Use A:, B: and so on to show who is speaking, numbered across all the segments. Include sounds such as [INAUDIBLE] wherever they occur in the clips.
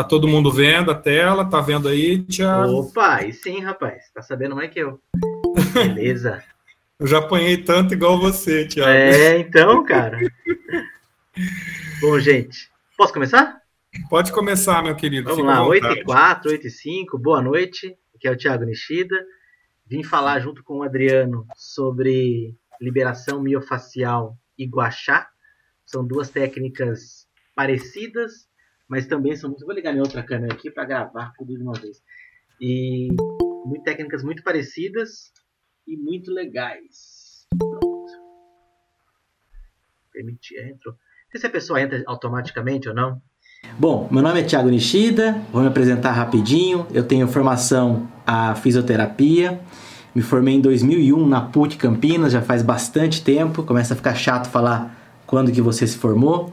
A: Tá todo mundo vendo a tela? Tá vendo aí, Thiago?
B: Opa, e sim, rapaz. Tá sabendo mais que eu. Beleza.
A: eu já apanhei tanto igual você, Thiago.
B: É, então, cara. Bom, gente, posso começar?
A: Pode começar, meu querido.
B: Vamos lá, 8 e 4, 8 e 5, boa noite. Aqui é o Thiago Nishida. Vim falar junto com o Adriano sobre liberação miofacial e guachá. São duas técnicas parecidas, mas também são muito. Vou ligar minha outra câmera aqui para gravar tudo de uma vez. E muito, técnicas muito parecidas e muito legais. Pronto. Permitir, é, entrou. Não sei se a pessoa entra automaticamente ou não.
C: Bom, meu nome é Thiago Nishida, vou me apresentar rapidinho. Eu tenho formação a fisioterapia. Me formei em 2001 na PUC Campinas, já faz bastante tempo. Começa a ficar chato falar quando que você se formou.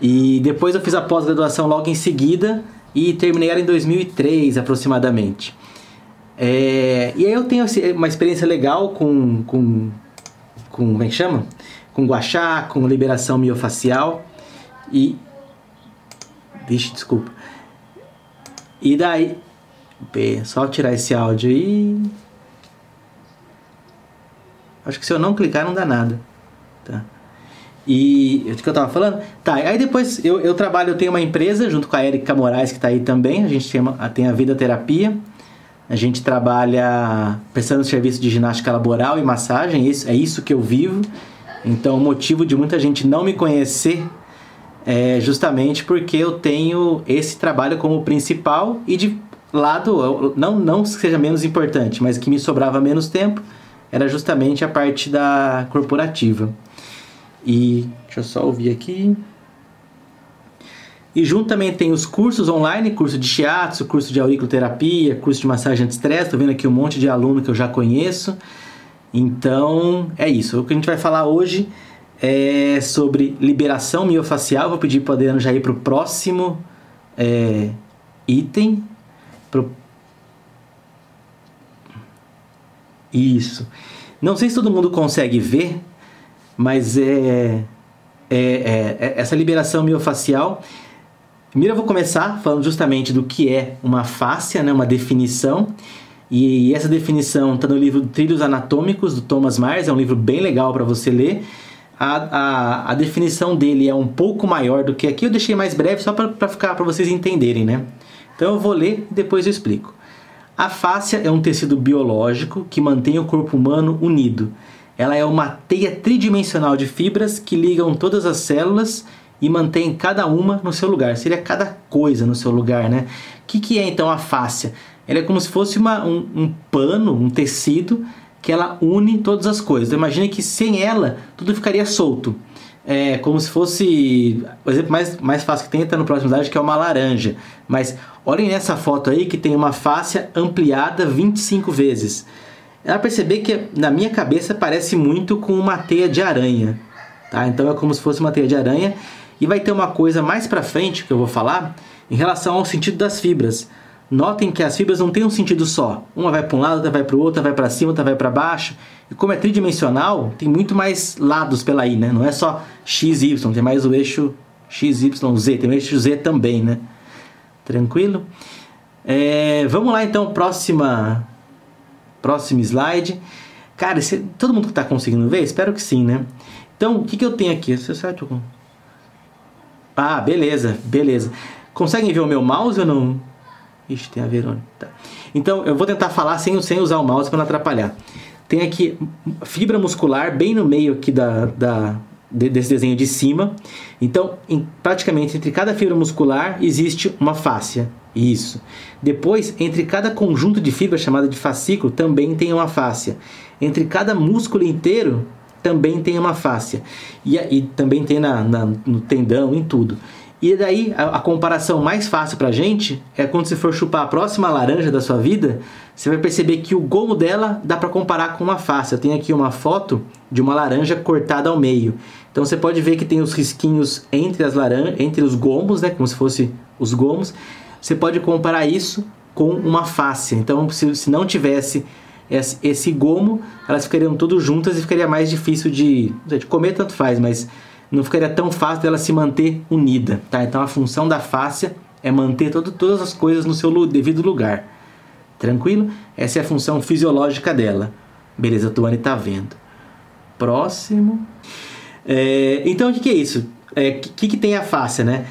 C: E depois eu fiz a pós-graduação logo em seguida e terminei ela em 2003 aproximadamente. É, e aí eu tenho uma experiência legal com, com, com como é que chama? Com guachá, com liberação miofacial e... Vixe, desculpa. E daí... Só tirar esse áudio aí... Acho que se eu não clicar não dá nada. Tá? E o que eu tava falando? Tá, aí depois eu, eu trabalho, eu tenho uma empresa junto com a Erika Moraes que está aí também. A gente tem, uma, tem a Vida Terapia. A gente trabalha prestando serviço de ginástica laboral e massagem. Isso, é isso que eu vivo. Então, o motivo de muita gente não me conhecer é justamente porque eu tenho esse trabalho como principal e de lado, não, não que seja menos importante, mas que me sobrava menos tempo, era justamente a parte da corporativa. E deixa eu só ouvir aqui. E junto também tem os cursos online, curso de shiatsu, curso de auriculoterapia, curso de massagem anti-estresse. Estou vendo aqui um monte de aluno que eu já conheço. Então, é isso. O que a gente vai falar hoje é sobre liberação miofacial. Vou pedir para o Adriano já ir para o próximo é, item. Pro... Isso. Não sei se todo mundo consegue ver, mas é, é, é, é essa liberação miofacial. Primeiro eu vou começar falando justamente do que é uma fáscia, né, uma definição. E essa definição está no livro Trilhos Anatômicos, do Thomas Myers, é um livro bem legal para você ler. A, a, a, definição dele é um pouco maior do que aqui, eu deixei mais breve só para ficar para vocês entenderem, né? Então eu vou ler e depois eu explico. A fáscia é um tecido biológico que mantém o corpo humano unido. Ela é uma teia tridimensional de fibras que ligam todas as células e mantém cada uma no seu lugar. Seria cada coisa no seu lugar, né? O que, que é então a fáscia? Ela é como se fosse uma, um, um pano, um tecido que ela une todas as coisas. Então, imagine que sem ela tudo ficaria solto. É como se fosse. O exemplo mais, mais fácil que tem está no próximo slide, que é uma laranja. Mas olhem nessa foto aí que tem uma fáscia ampliada 25 vezes ela perceber que na minha cabeça parece muito com uma teia de aranha, tá? Então é como se fosse uma teia de aranha e vai ter uma coisa mais para frente que eu vou falar em relação ao sentido das fibras. Notem que as fibras não têm um sentido só. Uma vai para um lado, outra vai para o outro, outra vai para cima, outra vai para baixo. E como é tridimensional, tem muito mais lados pela aí, né? Não é só x, y, tem mais o eixo x, y, z, tem o eixo z também, né? Tranquilo? É, vamos lá então, próxima Próximo slide. Cara, todo mundo está conseguindo ver? Espero que sim, né? Então, o que, que eu tenho aqui? Ah, beleza, beleza. Conseguem ver o meu mouse ou não? Ixi, tem a Verônica. Tá. Então, eu vou tentar falar sem, sem usar o mouse para não atrapalhar. Tem aqui fibra muscular bem no meio aqui da, da, desse desenho de cima. Então, em, praticamente entre cada fibra muscular existe uma fáscia. Isso. Depois, entre cada conjunto de fibras chamada de fascículo também tem uma fáscia. Entre cada músculo inteiro também tem uma fáscia. E, e também tem na, na, no tendão, em tudo. E daí, a, a comparação mais fácil pra gente é quando você for chupar a próxima laranja da sua vida, você vai perceber que o gomo dela dá para comparar com uma fáscia. Eu tenho aqui uma foto de uma laranja cortada ao meio. Então você pode ver que tem os risquinhos entre as laranjas, entre os gomos, né, como se fosse os gomos. Você pode comparar isso com uma fáscia. Então, se, se não tivesse esse, esse gomo, elas ficariam todas juntas e ficaria mais difícil de, de comer, tanto faz, mas não ficaria tão fácil dela se manter unida. Tá? Então, a função da fáscia é manter todo, todas as coisas no seu devido lugar. Tranquilo? Essa é a função fisiológica dela. Beleza, a Tuane tá vendo. Próximo. É, então, o que, que, é isso? O é, que, que tem a face, né?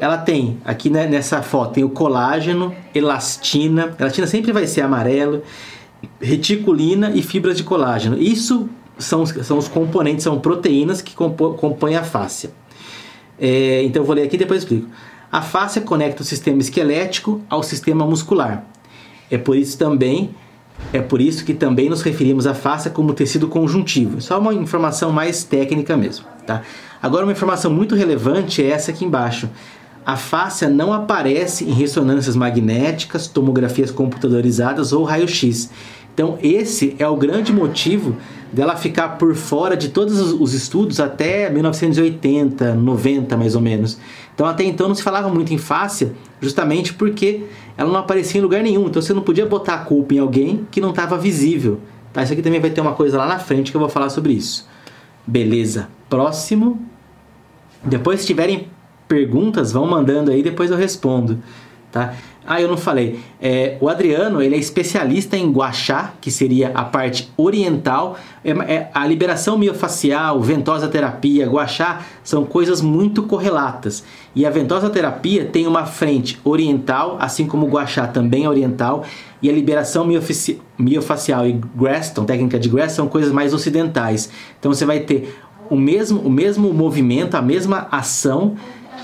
C: Ela tem, aqui né, nessa foto, tem o colágeno, elastina. Elastina sempre vai ser amarelo. Reticulina e fibras de colágeno. Isso são, são os componentes, são proteínas que compõem a face. É, então eu vou ler aqui e depois explico. A face conecta o sistema esquelético ao sistema muscular. É por isso também é por isso que também nos referimos à face como tecido conjuntivo. Só uma informação mais técnica mesmo, tá? Agora uma informação muito relevante é essa aqui embaixo. A fáscia não aparece em ressonâncias magnéticas, tomografias computadorizadas ou raio-x. Então esse é o grande motivo dela ficar por fora de todos os estudos até 1980, 90 mais ou menos. Então até então não se falava muito em fáscia, justamente porque ela não aparecia em lugar nenhum. Então você não podia botar a culpa em alguém que não estava visível. Tá? Isso aqui também vai ter uma coisa lá na frente que eu vou falar sobre isso. Beleza. Próximo. Depois se tiverem perguntas, vão mandando aí, depois eu respondo. Tá? Ah, eu não falei. É, o Adriano ele é especialista em guachá, que seria a parte oriental. É, é, a liberação miofacial, ventosa terapia, guachá são coisas muito correlatas. E a ventosa terapia tem uma frente oriental, assim como o guachá também é oriental. E a liberação miofacial e Graston, técnica de Graston, são coisas mais ocidentais. Então você vai ter o mesmo, o mesmo movimento, a mesma ação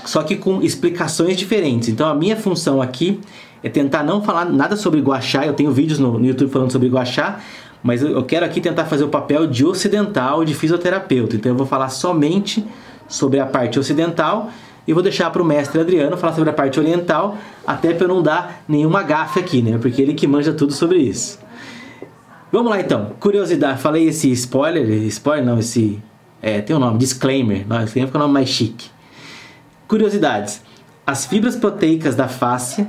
C: só que com explicações diferentes. Então a minha função aqui é tentar não falar nada sobre Guaxá. Eu tenho vídeos no, no YouTube falando sobre Guaxá, mas eu, eu quero aqui tentar fazer o papel de ocidental, de fisioterapeuta. Então eu vou falar somente sobre a parte ocidental e vou deixar para o mestre Adriano falar sobre a parte oriental, até para eu não dar nenhuma gafe aqui, né? Porque ele que manja tudo sobre isso. Vamos lá então, curiosidade, falei esse spoiler, spoiler não, esse é, tem um nome, disclaimer, não, disclaimer fica um nome mais chique. Curiosidades: as fibras proteicas da fáscia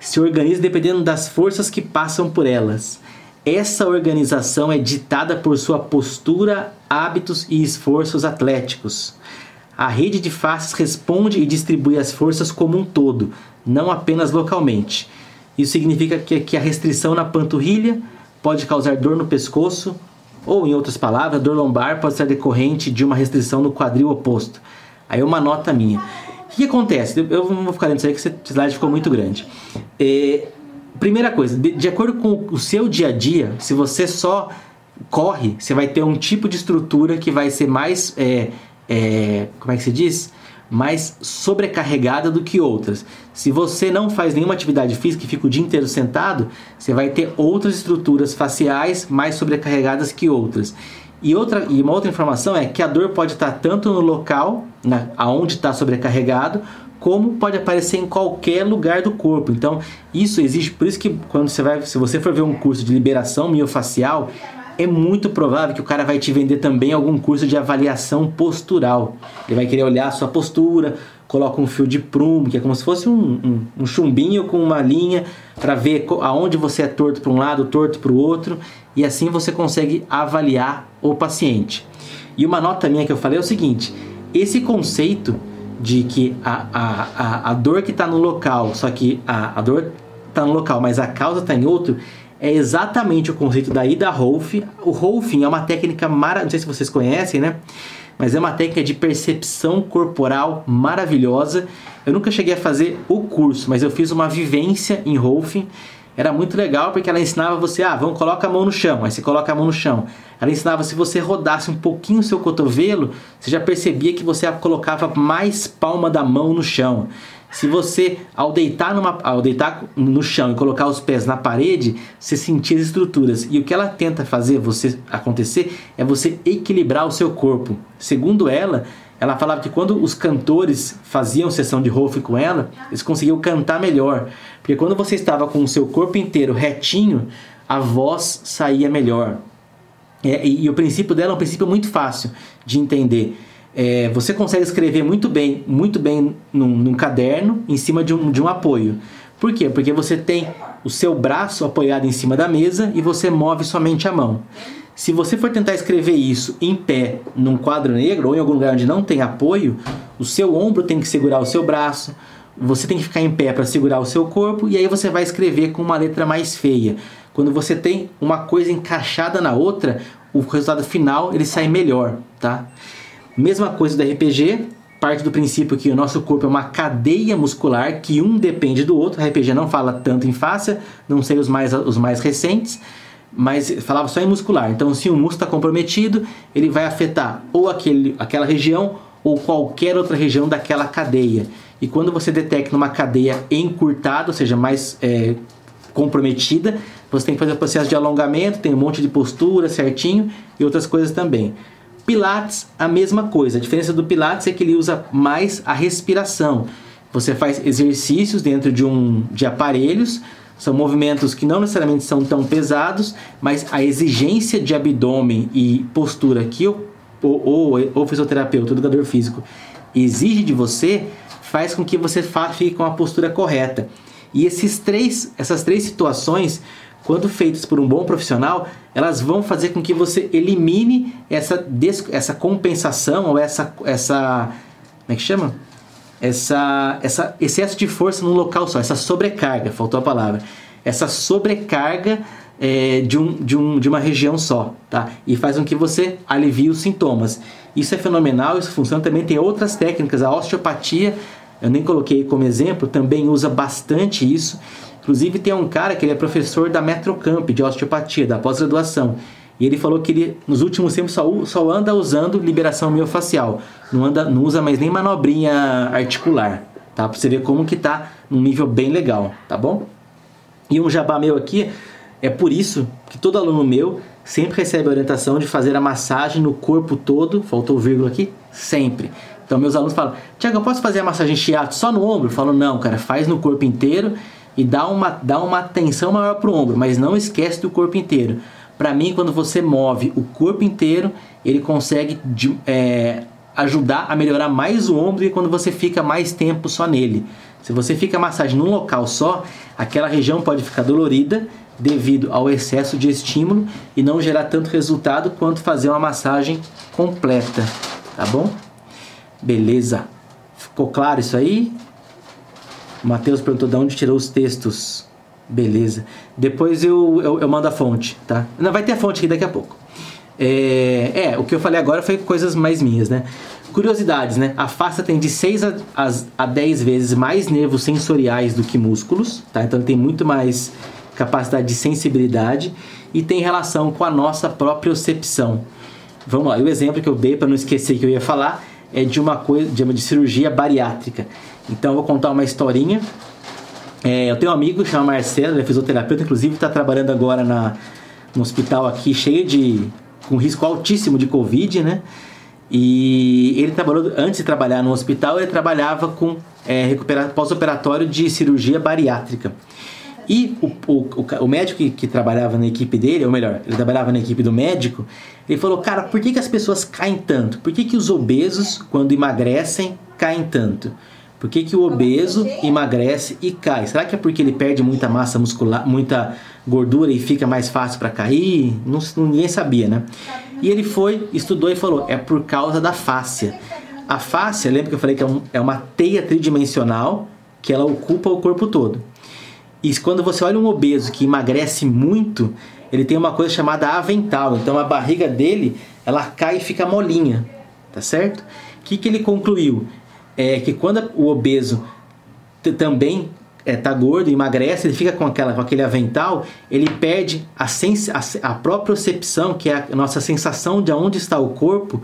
C: se organizam dependendo das forças que passam por elas. Essa organização é ditada por sua postura, hábitos e esforços atléticos. A rede de faces responde e distribui as forças como um todo, não apenas localmente. Isso significa que, que a restrição na panturrilha pode causar dor no pescoço, ou, em outras palavras, dor lombar pode ser decorrente de uma restrição no quadril oposto. Aí uma nota minha. O que acontece? Eu não vou ficar dentro disso aí que esse slide ficou muito grande. É, primeira coisa, de, de, acordo com o seu dia a dia, se você só corre, você vai ter um tipo de estrutura que vai ser mais. É, é, como é que se diz? mais sobrecarregada do que outras. Se você não faz nenhuma atividade física e fica o dia inteiro sentado, você vai ter outras estruturas faciais mais sobrecarregadas que outras. E, outra, e uma outra informação é que a dor pode estar tanto no local, na, aonde está sobrecarregado, como pode aparecer em qualquer lugar do corpo. Então, isso existe, por isso que quando você vai, se você for ver um curso de liberação miofacial, é muito provável que o cara vai te vender também algum curso de avaliação postural. Ele vai querer olhar a sua postura, coloca um fio de prumo, que é como se fosse um, um, um chumbinho com uma linha para ver aonde você é torto para um lado, torto para o outro, e assim você consegue avaliar o paciente. E uma nota minha que eu falei é o seguinte: esse conceito de que a, a, a, a dor que está no local, só que a, a dor está no local, mas a causa está em outro, é exatamente o conceito da Ida Rolf. O Rolfing é uma técnica maravilhosa, não sei se vocês conhecem, né? Mas é uma técnica de percepção corporal maravilhosa. Eu nunca cheguei a fazer o curso, mas eu fiz uma vivência em Rolfing. Era muito legal porque ela ensinava você, ah, vamos coloca a mão no chão. Aí você coloca a mão no chão. Ela ensinava se você rodasse um pouquinho o seu cotovelo, você já percebia que você colocava mais palma da mão no chão. Se você, ao deitar, numa, ao deitar no chão e colocar os pés na parede, você sentir as estruturas. E o que ela tenta fazer você acontecer é você equilibrar o seu corpo. Segundo ela, ela falava que quando os cantores faziam sessão de Rolf com ela, eles conseguiam cantar melhor. Porque quando você estava com o seu corpo inteiro retinho, a voz saía melhor. É, e, e o princípio dela é um princípio muito fácil de entender é, você consegue escrever muito bem, muito bem num, num, caderno em cima de um, de um apoio. Por quê? Porque você tem o seu braço apoiado em cima da mesa e você move somente a mão. Se você for tentar escrever isso em pé num quadro negro ou em algum lugar onde não tem apoio, o seu ombro tem que segurar o seu braço, você tem que ficar em pé para segurar o seu corpo e aí você vai escrever com uma letra mais feia. Quando você tem uma coisa encaixada na outra, o resultado final ele sai melhor, tá? Mesma coisa do RPG, parte do princípio que o nosso corpo é uma cadeia muscular que um depende do outro. RPG não fala tanto em fáscia, não sei os mais, os mais recentes, mas falava só em muscular. Então, se o músculo está comprometido, ele vai afetar ou aquele, aquela região ou qualquer outra região daquela cadeia. E quando você detecta uma cadeia encurtada, ou seja, mais é, comprometida, você tem que fazer o processo de alongamento, tem um monte de postura certinho e outras coisas também. Pilates, a mesma coisa. A diferença do Pilates é que ele usa mais a respiração. Você faz exercícios dentro de um de aparelhos, são movimentos que não necessariamente são tão pesados, mas a exigência de abdômen e postura que o, o, o, o fisioterapeuta, o educador físico, exige de você, faz com que você fique com a postura correta. E esses três, essas três situações, quando feitas por um bom profissional, elas vão fazer com que você elimine essa, essa compensação ou essa, essa. Como é que chama? Essa, essa excesso de força num local só, essa sobrecarga, faltou a palavra. Essa sobrecarga é, de, um, de, um, de uma região só, tá? E faz com que você alivie os sintomas. Isso é fenomenal, isso funciona também. Tem outras técnicas, a osteopatia eu nem coloquei como exemplo, também usa bastante isso. Inclusive tem um cara que ele é professor da Metrocamp de osteopatia, da pós-graduação. E ele falou que ele, nos últimos tempos, só, só anda usando liberação miofacial. Não, anda, não usa mais nem manobrinha articular. Tá? Pra você ver como que tá num nível bem legal, tá bom? E um jabá meu aqui, é por isso que todo aluno meu sempre recebe a orientação de fazer a massagem no corpo todo, faltou vírgula aqui, sempre. Então meus alunos falam, Tiago, eu posso fazer a massagem shiatsu só no ombro? Eu falo, não, cara, faz no corpo inteiro e dá uma, dá uma atenção maior pro ombro, mas não esquece do corpo inteiro. Para mim, quando você move o corpo inteiro, ele consegue é, ajudar a melhorar mais o ombro e quando você fica mais tempo só nele. Se você fica a massagem num local só, aquela região pode ficar dolorida devido ao excesso de estímulo e não gerar tanto resultado quanto fazer uma massagem completa, tá bom? Beleza. Ficou claro isso aí? O Matheus perguntou de onde tirou os textos. Beleza. Depois eu, eu, eu, mando a fonte, tá? Não, vai ter a fonte aqui daqui a pouco. É, é, o que eu falei agora foi coisas mais minhas, né? Curiosidades, né? A face tem de 6 a, a, a 10 vezes mais nervos sensoriais do que músculos, tá? Então tem muito mais capacidade de sensibilidade e tem relação com a nossa própria percepção. Vamos lá, e o exemplo que eu dei para não esquecer que eu ia falar é de uma coisa de, de cirurgia bariátrica. Então eu vou contar uma historinha. É, eu tenho um amigo chamado Marcelo, ele é fisioterapeuta, inclusive está trabalhando agora na, no hospital aqui cheio de com risco altíssimo de covid, né? E ele trabalhou antes de trabalhar no hospital, ele trabalhava com é, pós-operatório de cirurgia bariátrica. E o, o, o médico que, que, trabalhava na equipe dele, ou melhor, ele trabalhava na equipe do médico, ele falou, cara, por que, que as pessoas caem tanto? Por que, que os obesos, quando emagrecem, caem tanto? Por que, que o obeso emagrece e cai? Será que é porque ele perde muita massa muscular, muita gordura e fica mais fácil para cair? Não, ninguém sabia, né? E ele foi, estudou e falou: é por causa da fáscia. A fáscia, lembra que eu falei que é, um, é uma teia tridimensional que ela ocupa o corpo todo. E quando você olha um obeso que emagrece muito, ele tem uma coisa chamada avental. Então a barriga dele, ela cai e fica molinha, tá certo? O que, que ele concluiu? É que quando o obeso também é, tá gordo, emagrece, ele fica com, aquela, com aquele avental, ele perde a, sens a, a percepção, que é a nossa sensação de onde está o corpo,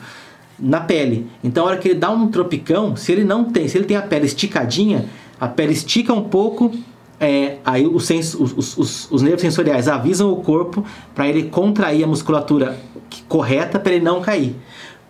C: na pele. Então, a hora que ele dá um tropicão, se ele não tem, se ele tem a pele esticadinha, a pele estica um pouco é, aí os, sens, os, os, os, nervos sensoriais avisam o corpo para ele contrair a musculatura correta para ele não cair.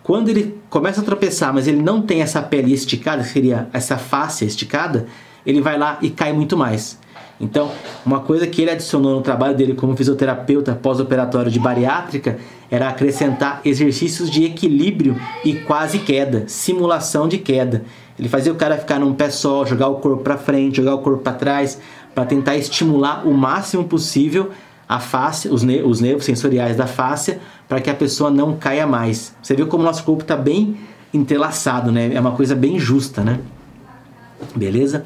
C: Quando ele começa a tropeçar, mas ele não tem essa pele esticada, que seria essa face esticada, ele vai lá e cai muito mais. Então, uma coisa que ele adicionou no trabalho dele como fisioterapeuta pós-operatório de bariátrica era acrescentar exercícios de equilíbrio e quase queda, simulação de queda. Ele fazia o cara ficar num pé só, jogar o corpo para frente, jogar o corpo para trás, para tentar estimular o máximo possível a face, os, ne os nervos sensoriais da face, para que a pessoa não caia mais. Você viu como o nosso corpo está bem entrelaçado, né? É uma coisa bem justa, né? Beleza?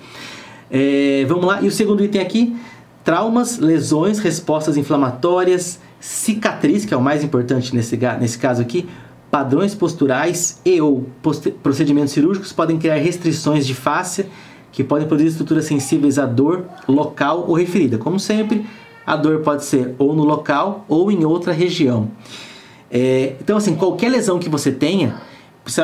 C: É, vamos lá. E o segundo item aqui: traumas, lesões, respostas inflamatórias, cicatriz, que é o mais importante nesse, nesse caso aqui, padrões posturais e ou procedimentos cirúrgicos podem criar restrições de face que podem produzir estruturas sensíveis à dor local ou referida. Como sempre, a dor pode ser ou no local ou em outra região. É, então, assim, qualquer lesão que você tenha,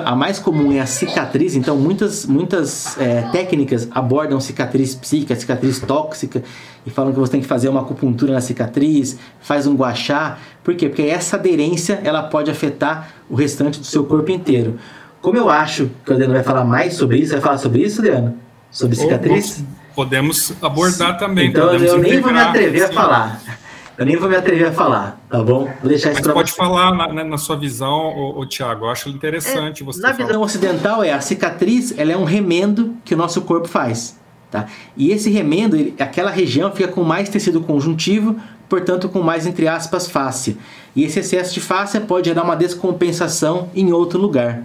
C: a mais comum é a cicatriz, então muitas, muitas é, técnicas abordam cicatriz psíquica, cicatriz tóxica e falam que você tem que fazer uma acupuntura na cicatriz, faz um guachá. Por quê? Porque essa aderência ela pode afetar o restante do seu corpo inteiro. Como eu acho que o Adriano vai falar mais sobre isso, vai falar sobre isso, Adriano? Sobre cicatriz?
A: Podemos abordar também.
C: Então eu nem vou me atrever a falar. Eu nem vou me atrever a falar, tá bom? Vou deixar isso
A: Mas pode você. falar na, na, sua visão, ô, ô, Tiago. Eu acho interessante é, você
C: Na falar. visão ocidental, é a cicatriz ela é um remendo que o nosso corpo faz. Tá? E esse remendo, ele, aquela região fica com mais tecido conjuntivo, portanto com mais, entre aspas, face. E esse excesso de face pode gerar uma descompensação em outro lugar.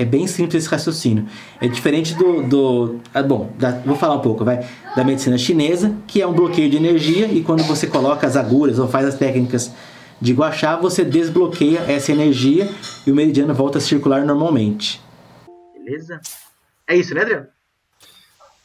C: É bem simples esse raciocínio. É diferente do. do ah, bom, da, vou falar um pouco, vai. Da medicina chinesa, que é um bloqueio de energia, e quando você coloca as agulhas ou faz as técnicas de guachá, você desbloqueia essa energia e o meridiano volta a circular normalmente.
B: Beleza? É isso, né, Adriano?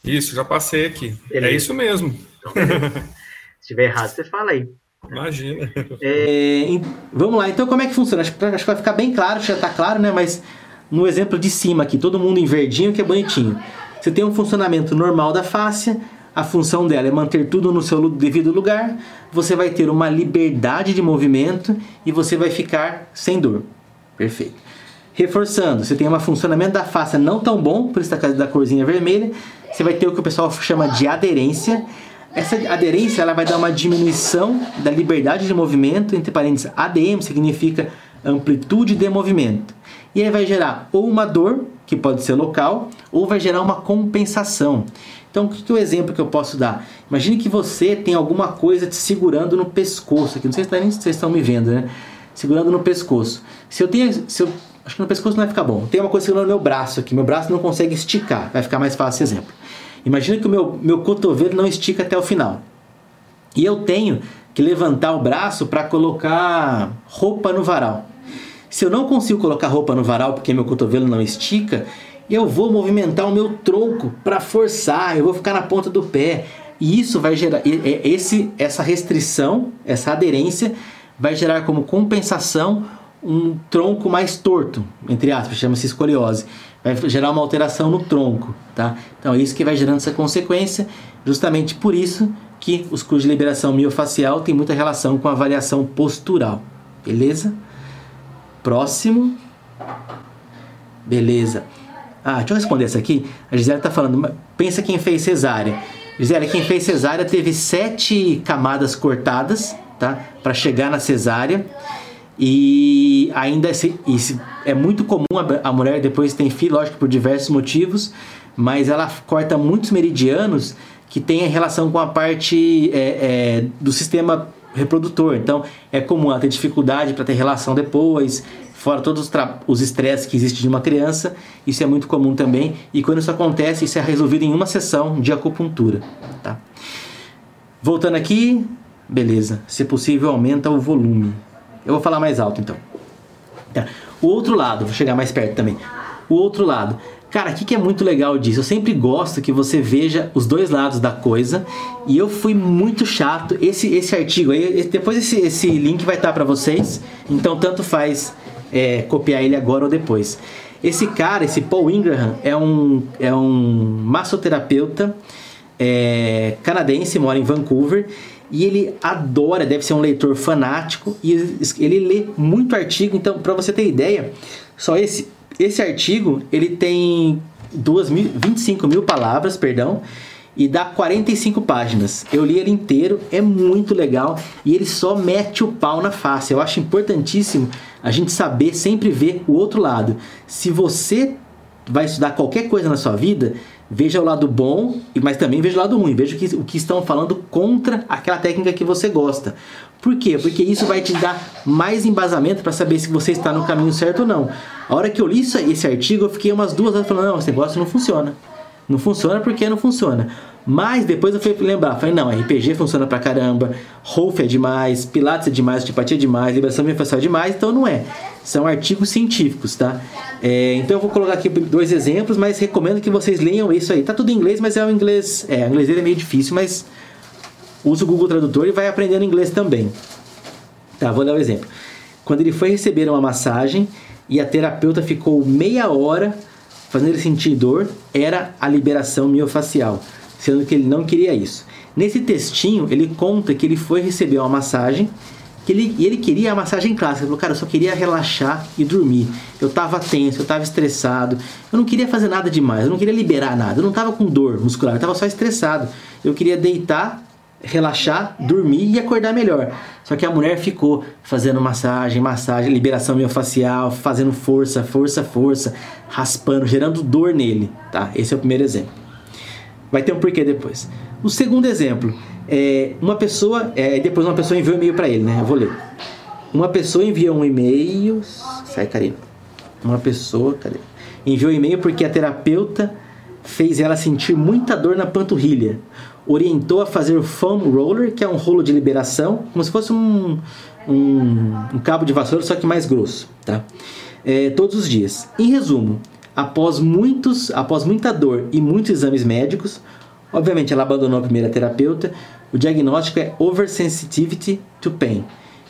A: Isso, já passei aqui. É beleza. É isso mesmo. Então, [LAUGHS]
B: Se tiver errado, você fala aí.
A: Imagina.
C: É, vamos lá, então como é que funciona? Acho, acho que vai ficar bem claro, já está claro, né? Mas no exemplo de cima aqui, todo mundo em verdinho que é bonitinho. Você tem um funcionamento normal da face, a função dela é manter tudo no seu devido lugar, você vai ter uma liberdade de movimento e você vai ficar sem dor. Perfeito. Reforçando, você tem um funcionamento da face não tão bom, por isso da, da corzinha vermelha, você vai ter o que o pessoal chama de aderência. Essa aderência ela vai dar uma diminuição da liberdade de movimento, entre parênteses, ADM significa amplitude de movimento. E aí vai gerar ou uma dor, que pode ser local, ou vai gerar uma compensação. Então, o que é o exemplo que eu posso dar? Imagine que você tem alguma coisa te segurando no pescoço, aqui não sei se vocês estão me vendo, né? Segurando no pescoço. Se eu tenho, se eu, acho que no pescoço não vai ficar bom. Tem uma coisa segurando no meu braço aqui, meu braço não consegue esticar, vai ficar mais fácil esse exemplo. Imagina que o meu, meu cotovelo não estica até o final. E eu tenho que levantar o braço para colocar roupa no varal. Se eu não consigo colocar roupa no varal porque meu cotovelo não estica, eu vou movimentar o meu tronco para forçar, eu vou ficar na ponta do pé. E isso vai gerar esse essa restrição, essa aderência vai gerar como compensação um tronco mais torto, entre aspas, chama-se escoliose. Vai gerar uma alteração no tronco, tá? Então é isso que vai gerando essa consequência, justamente por isso que os cursos de liberação miofacial têm muita relação com a variação postural, beleza? Próximo. Beleza. Ah, deixa eu responder essa aqui. A Gisele está falando, pensa quem fez cesárea. Gisele, quem fez cesárea teve sete camadas cortadas, tá? Para chegar na cesárea. E ainda esse, esse, é muito comum a, a mulher depois tem filho, lógico, por diversos motivos, mas ela corta muitos meridianos que têm relação com a parte é, é, do sistema reprodutor. Então, é comum ela ter dificuldade para ter relação depois, fora todos os estresses que existem de uma criança, isso é muito comum também. E quando isso acontece, isso é resolvido em uma sessão de acupuntura. Tá? Voltando aqui, beleza. Se possível, aumenta o volume. Eu vou falar mais alto então. Tá. O outro lado, vou chegar mais perto também. O outro lado. Cara, o que, é muito legal disso? Eu sempre gosto que você veja os dois lados da coisa. E eu fui muito chato. Esse, esse artigo aí, depois esse, esse link vai estar para vocês. Então, tanto faz é, copiar ele agora ou depois. Esse cara, esse Paul Ingraham, é um, é um massoterapeuta é, canadense, mora em Vancouver. E ele adora, deve ser um leitor fanático. E ele lê muito artigo. Então, para você ter ideia, só esse esse artigo, ele tem duas mil, 25 mil palavras, perdão, e dá 45 páginas. Eu li ele inteiro, é muito legal e ele só mete o pau na face. Eu acho importantíssimo a gente saber sempre ver o outro lado. Se você vai estudar qualquer coisa na sua vida, veja o lado bom, mas também veja o lado ruim. Veja o que, o que estão falando contra aquela técnica que você gosta. Por quê? Porque isso vai te dar mais embasamento para saber se você está no caminho certo ou não. A hora que eu li esse artigo, eu fiquei umas duas horas falando: não, esse negócio não funciona. Não funciona porque não funciona. Mas depois eu fui lembrar, falei, não, RPG funciona pra caramba, Rolf é demais, Pilates é demais, Osteopatia é demais, Liberação Miofascial é demais, então não é. São artigos científicos, tá? É, então eu vou colocar aqui dois exemplos, mas recomendo que vocês leiam isso aí. Tá tudo em inglês, mas é o inglês. É, o inglês dele é meio difícil, mas usa o Google Tradutor e vai aprendendo inglês também. Tá, vou dar um exemplo. Quando ele foi receber uma massagem e a terapeuta ficou meia hora fazendo ele sentir dor, era a liberação miofacial sendo que ele não queria isso. Nesse textinho, ele conta que ele foi receber uma massagem que ele, ele queria a massagem clássica. Ele falou, cara, eu só queria relaxar e dormir. Eu tava tenso, eu tava estressado. Eu não queria fazer nada demais, eu não queria liberar nada. Eu não tava com dor muscular, eu tava só estressado. Eu queria deitar, relaxar, dormir e acordar melhor. Só que a mulher ficou fazendo massagem, massagem, liberação miofascial, fazendo força, força, força, raspando, gerando dor nele, tá? Esse é o primeiro exemplo. Vai ter um porquê depois. O segundo exemplo é uma pessoa, é, depois uma pessoa enviou um e-mail para ele, né? Eu vou ler. Uma pessoa enviou um e-mail, sai Karina. Uma pessoa, cadê? Enviou um e-mail porque a terapeuta fez ela sentir muita dor na panturrilha. Orientou a fazer o foam roller, que é um rolo de liberação, como se fosse um, um, um cabo de vassoura, só que mais grosso, tá? É, todos os dias. Em resumo, após, muitos, após muita dor e muitos exames médicos, obviamente ela abandonou a primeira terapeuta, o diagnóstico é oversensitivity to pain,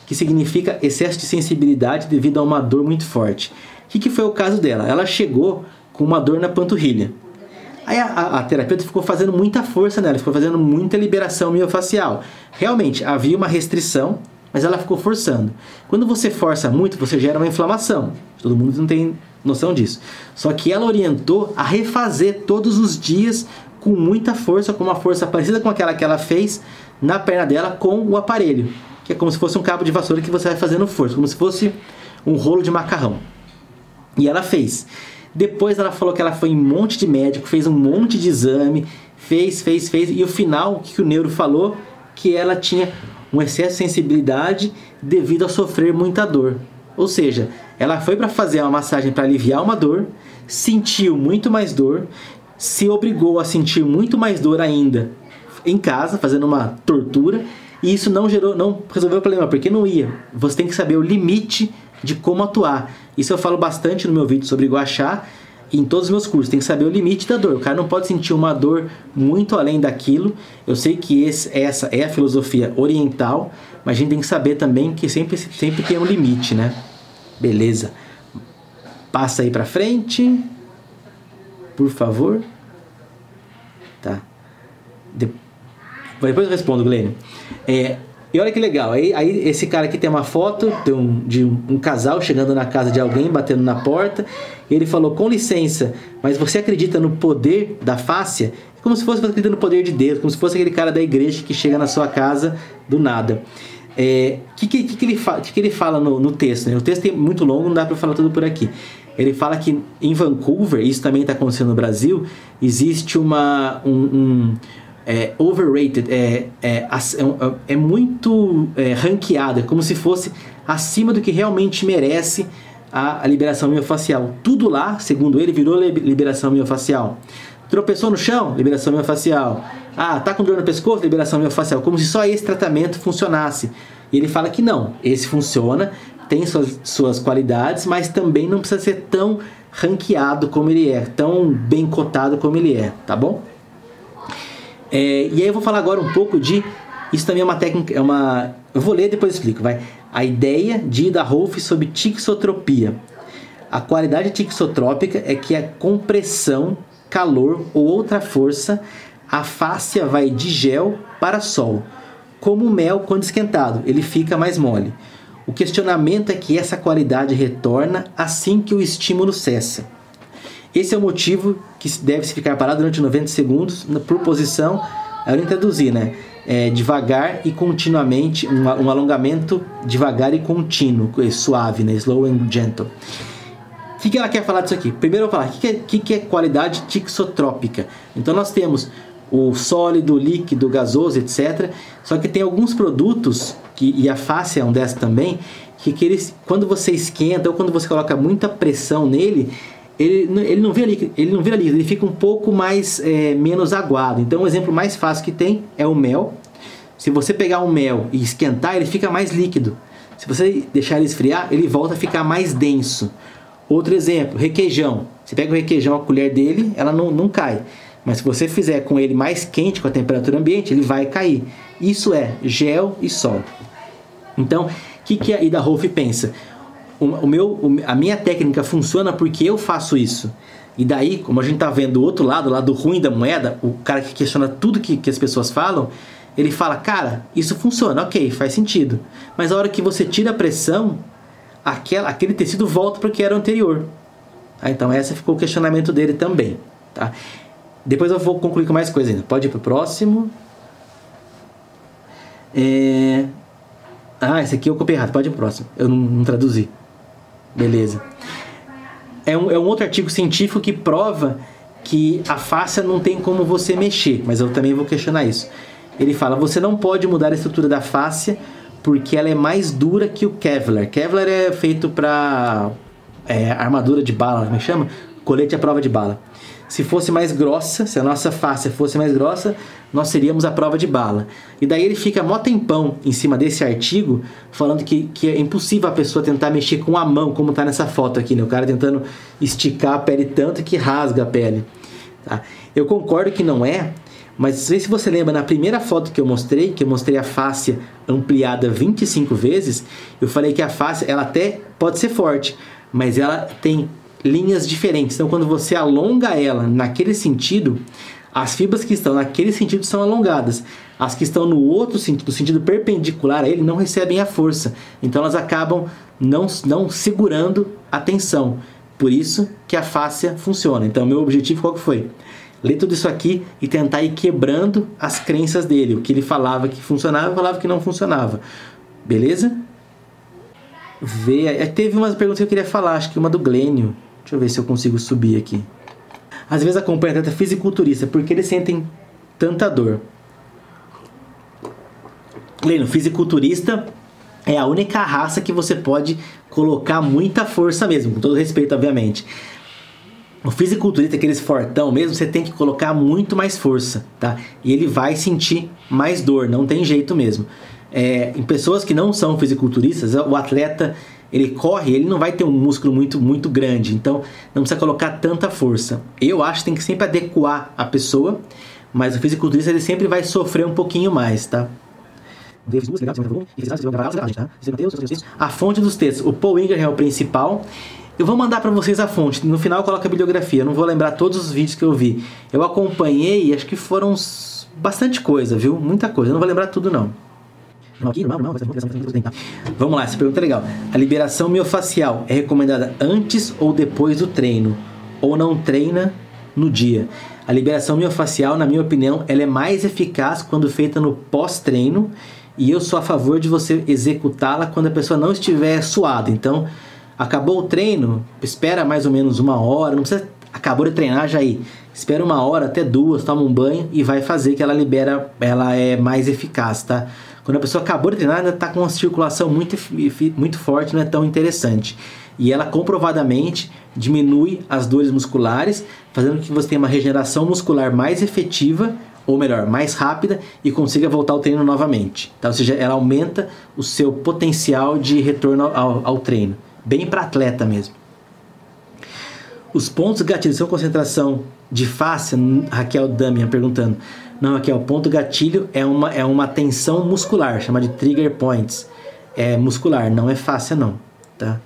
C: que significa excesso de sensibilidade devido a uma dor muito forte. O que, que foi o caso dela? Ela chegou com uma dor na panturrilha. Aí a, a, a, terapeuta ficou fazendo muita força nela, ficou fazendo muita liberação miofacial. Realmente havia uma restrição, mas ela ficou forçando. Quando você força muito, você gera uma inflamação. Todo mundo não tem noção disso. Só que ela orientou a refazer todos os dias com muita força, com uma força parecida com aquela que ela fez na perna dela com o aparelho, que é como se fosse um cabo de vassoura que você vai fazendo força, como se fosse um rolo de macarrão. E ela fez. Depois ela falou que ela foi em um monte de médico, fez um monte de exame, fez, fez, fez, e o final, o que o neuro falou? Que ela tinha um excesso de sensibilidade devido a sofrer muita dor. Ou seja, ela foi para fazer uma massagem para aliviar uma dor, sentiu muito mais dor, se obrigou a sentir muito mais dor ainda em casa, fazendo uma tortura, e isso não gerou, não resolveu o problema, porque não ia. Você tem que saber o limite de como atuar. Isso eu falo bastante no meu vídeo sobre guachá em todos os meus cursos. Tem que saber o limite da dor. O cara não pode sentir uma dor muito além daquilo. Eu sei que esse, essa é a filosofia oriental, mas a gente tem que saber também que sempre, sempre tem um limite, né? Beleza. Passa aí para frente. Por favor. Tá. De... Depois eu respondo, Glenn. É, e olha que legal. Aí, aí esse cara aqui tem uma foto de, um, de um, um, casal chegando na casa de alguém, batendo na porta. E ele falou: Com licença, mas você acredita no poder da fáscia? Como se fosse você acredita no poder de Deus, como se fosse aquele cara da igreja que chega na sua casa do nada. O é, que, que, que, ele fala, que, que ele fala no, no texto? Né? O texto é muito longo, não dá para falar tudo por aqui. Ele fala que em Vancouver, isso também está acontecendo no Brasil, existe uma um, um é, overrated, é, é, é, é muito é, ranqueado, é como se fosse acima do que realmente merece a, a liberação miofacial. Tudo lá, segundo ele, virou liberação miofacial. Tropeçou no chão, liberação miofacial. Ah, tá com dor no pescoço, liberação miofacial. Como se só esse tratamento funcionasse. E ele fala que não, esse funciona, tem suas, suas qualidades, mas também não precisa ser tão ranqueado como ele é, tão bem cotado como ele é, tá bom? É, e aí eu vou falar agora um pouco de. Isso também é uma técnica, é uma. Eu vou ler depois explico, vai. A ideia de Ida Rolf sobre tixotropia. A qualidade tixotrópica é que a compressão calor ou outra força, a fáscia vai de gel para sol. Como o mel quando esquentado, ele fica mais mole. O questionamento é que essa qualidade retorna assim que o estímulo cessa. Esse é o motivo que deve-se ficar parado durante 90 segundos por posição, eu não traduzir, né? É, devagar e continuamente, um, um, alongamento devagar e contínuo, suave, né? Slow and gentle. O que, que ela quer falar disso aqui? Primeiro eu vou falar o que, que, que é qualidade tixotrópica. Então nós temos o sólido, líquido, gasoso, etc. Só que tem alguns produtos, que, e a face é um desses também, que, que eles, quando você esquenta ou quando você coloca muita pressão nele, ele, ele não vira líquido, ele não ele fica um pouco mais é, menos aguado. Então, o exemplo mais fácil que tem é o mel. Se você pegar o mel e esquentar, ele fica mais líquido. Se você deixar ele esfriar, ele volta a ficar mais denso. Outro exemplo, requeijão. Você pega o requeijão, a colher dele, ela não, não cai. Mas se você fizer com ele mais quente, com a temperatura ambiente, ele vai cair. Isso é gel e sol. Então, o que, que a Ida Rolf pensa? O, o meu, a minha técnica funciona porque eu faço isso. E daí, como a gente está vendo do outro lado, lado ruim da moeda, o cara que questiona tudo que, que as pessoas falam, ele fala, cara, isso funciona, ok, faz sentido. Mas a hora que você tira a pressão, aquela, aquele tecido volta para o que era anterior. Ah, então esse ficou o questionamento dele também. Tá? Depois eu vou concluir com mais coisa ainda. Pode ir para o próximo. É... Ah, esse aqui eu copiei errado. Pode ir para o próximo. Eu não, não traduzi. Beleza. É um, é um outro artigo científico que prova que a face não tem como você mexer, mas eu também vou questionar isso. Ele fala: você não pode mudar a estrutura da face porque ela é mais dura que o Kevlar. Kevlar é feito para é, armadura de bala, como é chama? Colete à prova de bala. Se fosse mais grossa, se a nossa face fosse mais grossa, nós seríamos a prova de bala. E daí ele fica mó tempão em cima desse artigo, falando que, que é impossível a pessoa tentar mexer com a mão, como está nessa foto aqui, né? O cara tentando esticar a pele tanto que rasga a pele. Tá? Eu concordo que não é, mas sei se você lembra, na primeira foto que eu mostrei, que eu mostrei a face ampliada 25 vezes, eu falei que a face, ela até pode ser forte, mas ela tem linhas diferentes. Então, quando você alonga ela naquele sentido, as fibras que estão naquele sentido são alongadas. As que estão no outro sentido, no sentido perpendicular a ele, não recebem a força. Então, elas acabam não, não segurando a tensão. Por isso que a fáscia funciona. Então, meu objetivo qual que foi? ler tudo isso aqui e tentar ir quebrando as crenças dele. O que ele falava que funcionava, falava que não funcionava. Beleza? Vê, teve umas perguntas que eu queria falar, acho que uma do Glênio. Deixa eu ver se eu consigo subir aqui. Às vezes acompanha tanta fisiculturista, porque eles sentem tanta dor. Glênio, fisiculturista é a única raça que você pode colocar muita força mesmo, com todo respeito, obviamente. O fisiculturista, aqueles fortão mesmo, você tem que colocar muito mais força, tá? E ele vai sentir mais dor, não tem jeito mesmo. É, em pessoas que não são fisiculturistas, o atleta ele corre, ele não vai ter um músculo muito muito grande, então não precisa colocar tanta força. Eu acho que tem que sempre adequar a pessoa, mas o fisiculturista ele sempre vai sofrer um pouquinho mais, tá? A fonte dos textos, o Paul Ingram é o principal eu vou mandar para vocês a fonte. No final coloca a bibliografia. Eu não vou lembrar todos os vídeos que eu vi. Eu acompanhei, acho que foram bastante coisa, viu? Muita coisa. Eu não vou lembrar tudo não. Vamos lá, essa pergunta é legal. A liberação miofacial é recomendada antes ou depois do treino? Ou não treina no dia? A liberação miofacial, na minha opinião, ela é mais eficaz quando feita no pós-treino e eu sou a favor de você executá-la quando a pessoa não estiver suada. Então, Acabou o treino, espera mais ou menos uma hora, não precisa acabou de treinar já aí. Espera uma hora até duas, toma um banho e vai fazer que ela libera, ela é mais eficaz, tá? Quando a pessoa acabou de treinar, ainda está com uma circulação muito, muito forte, não é tão interessante. E ela comprovadamente diminui as dores musculares, fazendo com que você tenha uma regeneração muscular mais efetiva, ou melhor, mais rápida e consiga voltar ao treino novamente. Tá? Ou seja, ela aumenta o seu potencial de retorno ao, ao treino bem para atleta mesmo. Os pontos gatilho são concentração de face, Raquel Damian perguntando. Não, Raquel, ponto gatilho é uma, é uma tensão muscular, chama de trigger points. É muscular, não é fácil não, tá?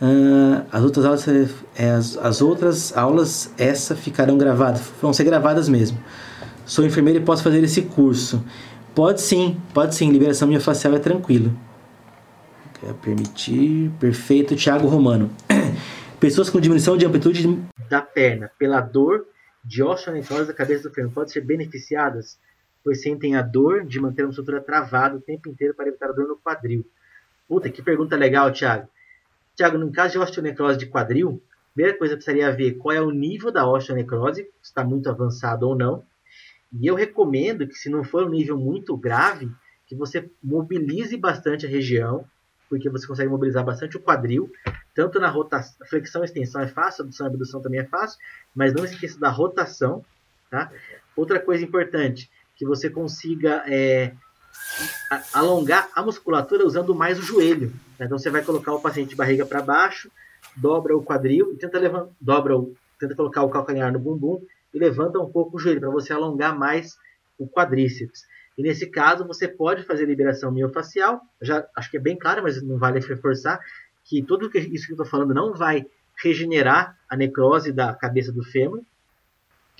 C: Uh, as outras aulas, é, as, as outras aulas, essa ficarão gravadas, vão ser gravadas mesmo. Sou enfermeiro e posso fazer esse curso. Pode sim, pode sim, liberação miofascial é tranquilo. Quer permitir. Perfeito, Thiago Romano. [COUGHS] Pessoas com diminuição de amplitude
B: da perna pela dor de osteonecrose da cabeça do fêmur podem ser beneficiadas, pois sentem a dor de manter a musculatura travada o tempo inteiro para evitar a dor no quadril. Puta, que pergunta legal, Thiago. Thiago, no caso de osteonecrose de quadril, a primeira coisa que precisaria ver qual é o nível da osteonecrose, se está muito avançado ou não. E eu recomendo que, se não for um nível muito grave, que você mobilize bastante a região,
C: porque você consegue mobilizar bastante o quadril, tanto na rotação, flexão e extensão é fácil, abdução e abdução também é fácil, mas não esqueça da rotação, tá? Outra coisa importante, que você consiga é, alongar a musculatura usando mais o joelho. Né? Então você vai colocar o paciente de barriga para baixo, dobra o quadril e tenta levantar, dobra o, tenta colocar o calcanhar no bumbum e levanta um pouco o joelho para você alongar mais o quadríceps. E nesse caso você pode fazer liberação miofacial, já acho que é bem claro, mas não vale reforçar que tudo isso que eu estou falando não vai regenerar a necrose da cabeça do fêmur,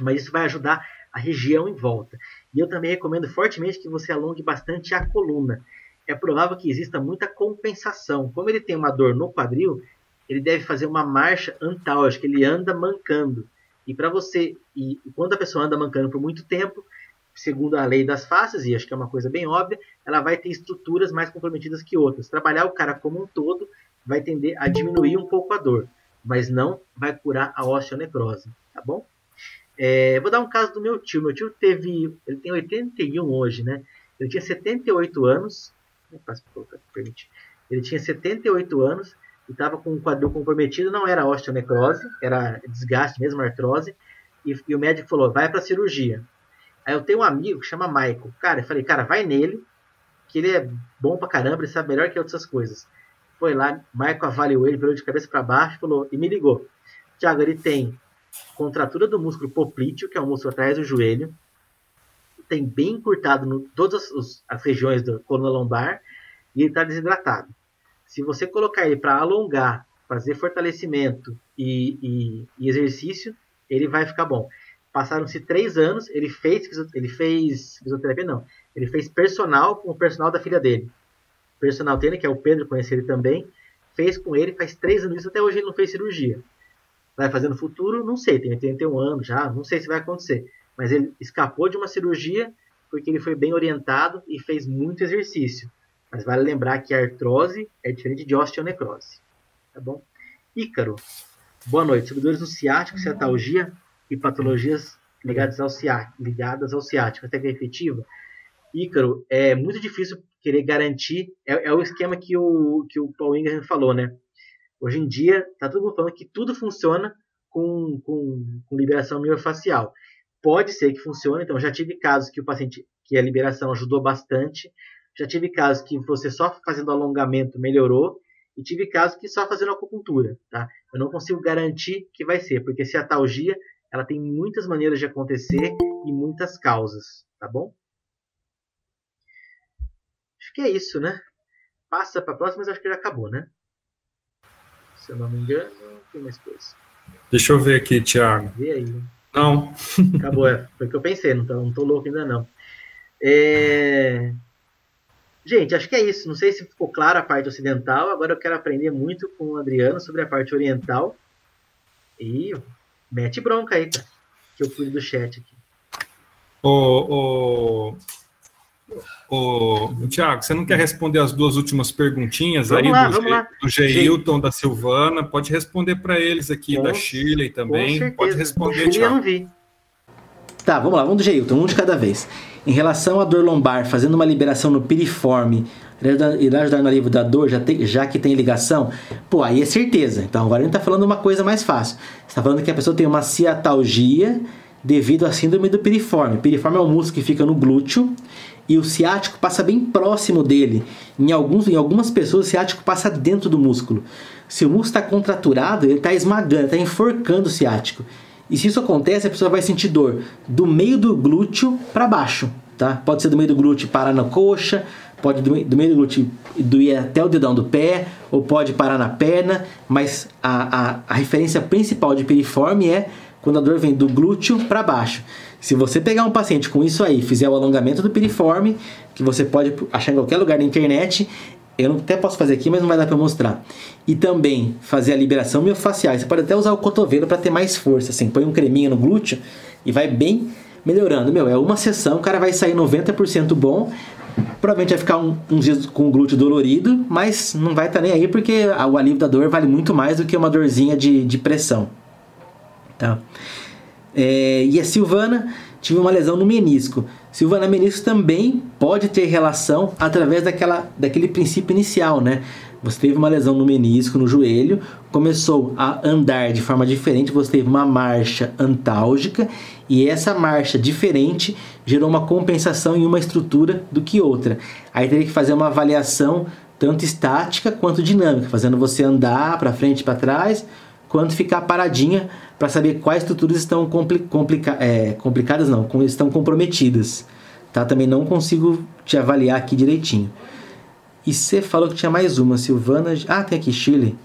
C: mas isso vai ajudar a região em volta. E eu também recomendo fortemente que você alongue bastante a coluna. É provável que exista muita compensação. Como ele tem uma dor no quadril, ele deve fazer uma marcha antálgica, ele anda mancando. E para você, e quando a pessoa anda mancando por muito tempo, segundo a lei das faces, e acho que é uma coisa bem óbvia, ela vai ter estruturas mais comprometidas que outras. Trabalhar o cara como um todo vai tender a diminuir um pouco a dor, mas não vai curar a osteonecrose, tá bom? É, vou dar um caso do meu tio. Meu tio teve. Ele tem 81 hoje, né? Ele tinha 78 anos. Ele tinha 78 anos e estava com o quadril comprometido. Não era osteonecrose, era desgaste mesmo, artrose. E, e o médico falou: vai para cirurgia. Aí eu tenho um amigo que chama Michael. Cara, eu falei: cara, vai nele, que ele é bom pra caramba, ele sabe melhor que outras coisas. Foi lá, Michael avaliou ele, virou de cabeça para baixo falou, e me ligou: Tiago, ele tem contratura do músculo poplíteo, que é o músculo atrás do joelho, tem bem encurtado em todas as, as regiões da coluna lombar e ele está desidratado. Se você colocar ele para alongar, fazer fortalecimento e, e, e, exercício, ele vai ficar bom. Passaram-se três anos, ele fez, ele fez fisioterapia, não, ele fez personal com o personal da filha dele. Personal trainer, que é o Pedro, conheci ele também, fez com ele, faz três anos, até hoje ele não fez cirurgia. Vai fazer no futuro? Não sei, tem 81 anos já, não sei se vai acontecer. Mas ele escapou de uma cirurgia porque ele foi bem orientado e fez muito exercício. Mas vale lembrar que a artrose é diferente de osteonecrose. Tá bom? Ícaro, boa noite. Sobre dores no ciático, ciatalgia e patologias ligadas ao ciático, ligadas ao ciático, que é efetiva? Ícaro, é muito difícil querer garantir. É, é o esquema que o, que o Paul Ingram falou, né? Hoje em dia, está todo mundo falando que tudo funciona com, com, com liberação miofacial. Pode ser que funcione, então já tive casos que o paciente, que a liberação ajudou bastante, já tive casos que você só fazendo alongamento melhorou, e tive casos que só fazendo acupuntura, tá? Eu não consigo garantir que vai ser, porque a atalgia, ela tem muitas maneiras de acontecer e muitas causas, tá bom? Acho que é isso, né? Passa para a próxima, mas acho que já acabou, né? se eu não me engano. Tem mais coisa.
A: Deixa eu ver aqui, Thiago.
C: Vê aí.
A: Não.
C: Acabou, é. Foi o que eu pensei, não tô, não tô louco ainda não. É... Gente, acho que é isso. Não sei se ficou claro a parte ocidental. Agora eu quero aprender muito com o Adriano sobre a parte oriental. E mete bronca aí, tá? Que eu cuido do chat aqui.
A: O, o, Ô, Tiago, você não quer responder as duas últimas perguntinhas
C: vamos
A: aí
C: lá,
A: do,
C: G,
A: do Geilton, da Silvana? Pode responder para eles aqui, com, da Shirley também. Pode responder, Tiago. não vi.
D: Tá, vamos lá, vamos do Geilton, um de cada vez. Em relação à dor lombar, fazendo uma liberação no piriforme, irá ajudar no alívio da dor, já, tem, já que tem ligação? Pô, aí é certeza. Então agora a gente tá falando uma coisa mais fácil. Você tá falando que a pessoa tem uma ciatalgia devido à síndrome do piriforme. Piriforme é um músculo que fica no glúteo e o ciático passa bem próximo dele. Em, alguns, em algumas pessoas, o ciático passa dentro do músculo. Se o músculo está contraturado, ele está esmagando, está enforcando o ciático. E se isso acontece, a pessoa vai sentir dor do meio do glúteo para baixo. Tá? Pode ser do meio do glúteo parar na coxa, pode do, meio do glúteo doer até o dedão do pé, ou pode parar na perna, mas a, a, a referência principal de piriforme é quando a dor vem do glúteo para baixo. Se você pegar um paciente com isso aí, fizer o alongamento do piriforme, que você pode achar em qualquer lugar na internet, eu até posso fazer aqui, mas não vai dar para mostrar. E também fazer a liberação miofacial. Você pode até usar o cotovelo para ter mais força, assim, põe um creminho no glúteo e vai bem melhorando. Meu, é uma sessão, o cara vai sair 90% bom. Provavelmente vai ficar um, uns dias com o glúteo dolorido, mas não vai estar tá nem aí porque o alívio da dor vale muito mais do que uma dorzinha de, de pressão. Tá? É, e a Silvana tive uma lesão no menisco. Silvana, menisco também pode ter relação através daquela, daquele princípio inicial, né?
C: Você teve uma lesão no menisco, no joelho, começou a andar de forma diferente, você teve uma marcha antálgica e essa marcha diferente gerou uma compensação em uma estrutura do que outra. Aí teria que fazer uma avaliação tanto estática quanto dinâmica, fazendo você andar para frente e para trás, quanto ficar paradinha para saber quais estruturas estão compli complica é, complicadas, não, estão comprometidas. Tá? Também não consigo te avaliar aqui direitinho. E você falou que tinha mais uma, Silvana. Ah, tem aqui, Chile.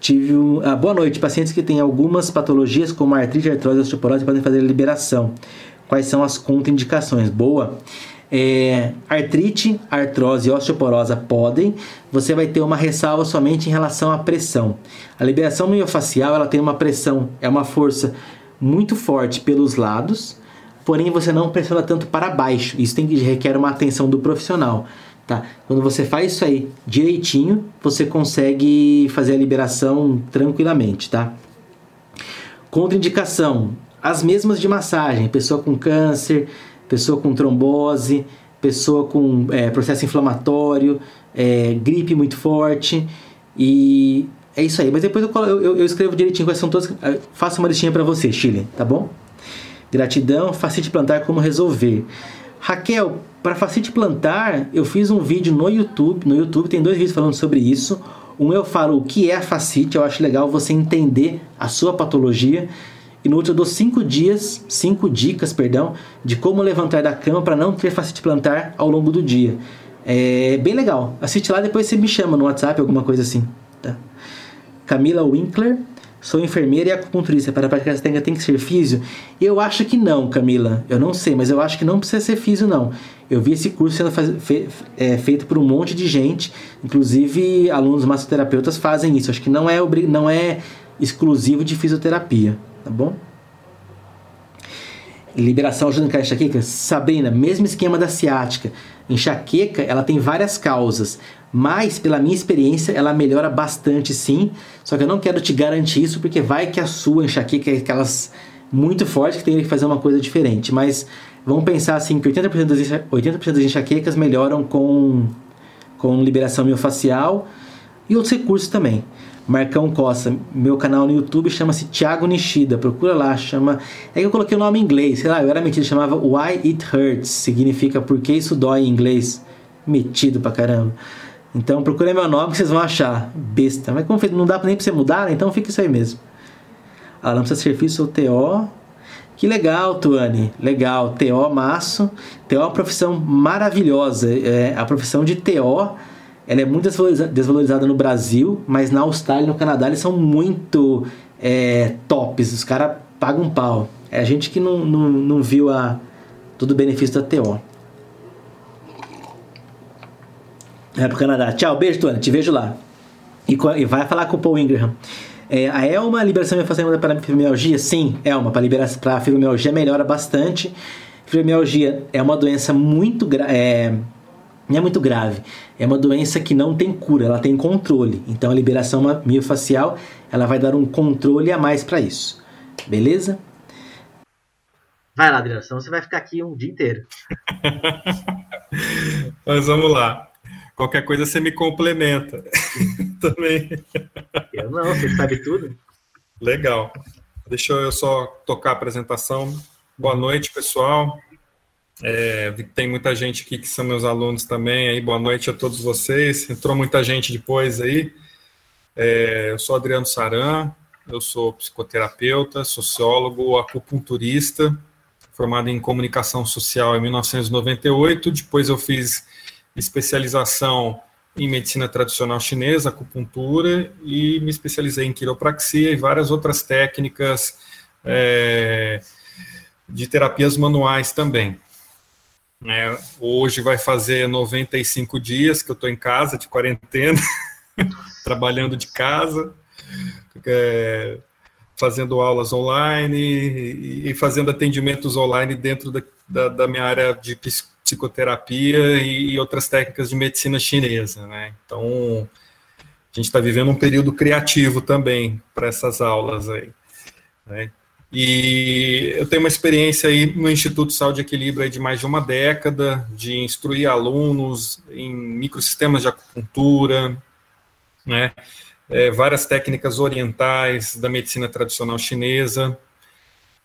C: Tive um, ah, boa noite. Pacientes que têm algumas patologias, como artrite, artrose osteoporose, podem fazer liberação. Quais são as contraindicações? Boa. É, artrite, artrose e osteoporose podem, você vai ter uma ressalva somente em relação à pressão. A liberação miofascial ela tem uma pressão, é uma força muito forte pelos lados, porém você não pressiona tanto para baixo. Isso tem que requer uma atenção do profissional. Tá? Quando você faz isso aí direitinho, você consegue fazer a liberação tranquilamente, tá? Contraindicação: as mesmas de massagem, pessoa com câncer, pessoa com trombose, pessoa com é, processo inflamatório, é, gripe muito forte e é isso aí. Mas depois eu, eu, eu escrevo direitinho quais são todas. Faço uma listinha para você, Chile, tá bom? Gratidão, facilite plantar como resolver. Raquel, para facilite plantar, eu fiz um vídeo no YouTube. No YouTube tem dois vídeos falando sobre isso. Um eu falo o que é a facite, eu acho legal você entender a sua patologia. E no outro eu dou cinco dias, cinco dicas, perdão, de como levantar da cama para não ter facite plantar ao longo do dia. É bem legal. Assiste lá, depois você me chama no WhatsApp, alguma coisa assim. Tá? Camila Winkler, sou enfermeira e acupunturista. Para praticar essa técnica tem que ser físio? Eu acho que não, Camila. Eu não sei, mas eu acho que não precisa ser físio, não. Eu vi esse curso sendo faz, fe, é, feito por um monte de gente, inclusive alunos massoterapeutas fazem isso. Acho que não é, não é exclusivo de fisioterapia tá bom? Liberação ajuda a enxaqueca? Sabrina, mesmo esquema da ciática. Enxaqueca, ela tem várias causas, mas pela minha experiência, ela melhora bastante sim. Só que eu não quero te garantir isso, porque vai que a sua enxaqueca é aquelas muito forte que tem que fazer uma coisa diferente. Mas vamos pensar assim que 80% das, 80% das enxaquecas melhoram com, com liberação miofascial e outros recursos também. Marcão Costa. Meu canal no YouTube chama-se Thiago Nishida. Procura lá, chama. É que eu coloquei o nome em inglês, sei lá, eu era metido, chamava Why It Hurts. Significa por que isso dói em inglês. Metido pra caramba. Então procura meu nome que vocês vão achar. Besta. Mas como não dá nem pra você mudar, né? Então fica isso aí mesmo. Não precisa serviço TO. Que legal, Tuane. Legal. TO maço. TO é uma profissão maravilhosa. É a profissão de TO ela é muito desvalorizada no Brasil, mas na Austrália e no Canadá eles são muito é, tops. Os caras pagam um pau. É a gente que não, não, não viu a, todo o benefício da TO. É pro Canadá. Tchau, beijo, Tony. Te vejo lá. E, e vai falar com o Paul Ingraham. É, a Elma, liberação fazer para fibromialgia? Sim, Elma, para liberar para fibromialgia melhora bastante. Fibromialgia é uma doença muito grave. É, não é muito grave. É uma doença que não tem cura, ela tem controle. Então a liberação miofacial, ela vai dar um controle a mais para isso. Beleza?
B: Vai lá, Adriano, senão você vai ficar aqui um dia inteiro. [LAUGHS]
A: Mas vamos lá. Qualquer coisa você me complementa. [LAUGHS] Também.
B: Eu não, você sabe tudo.
A: Legal. Deixa eu só tocar a apresentação. Boa noite, pessoal. É, tem muita gente aqui que são meus alunos também. Aí, boa noite a todos vocês. Entrou muita gente depois aí. É, eu sou Adriano Saran, eu sou psicoterapeuta, sociólogo, acupunturista, formado em comunicação social em 1998. Depois eu fiz especialização em medicina tradicional chinesa, acupuntura, e me especializei em quiropraxia e várias outras técnicas é, de terapias manuais também. É, hoje vai fazer 95 dias que eu estou em casa, de quarentena, [LAUGHS] trabalhando de casa, é, fazendo aulas online e, e, fazendo atendimentos online dentro da, da, da minha área de psicoterapia e, outras técnicas de medicina chinesa. Né? Então, a gente está vivendo um período criativo também para essas aulas aí. Né? E eu tenho uma experiência aí no Instituto Saúde Equilíbrio de mais de uma década, de instruir alunos em microsistemas de acupuntura, né? É, várias técnicas orientais da medicina tradicional chinesa.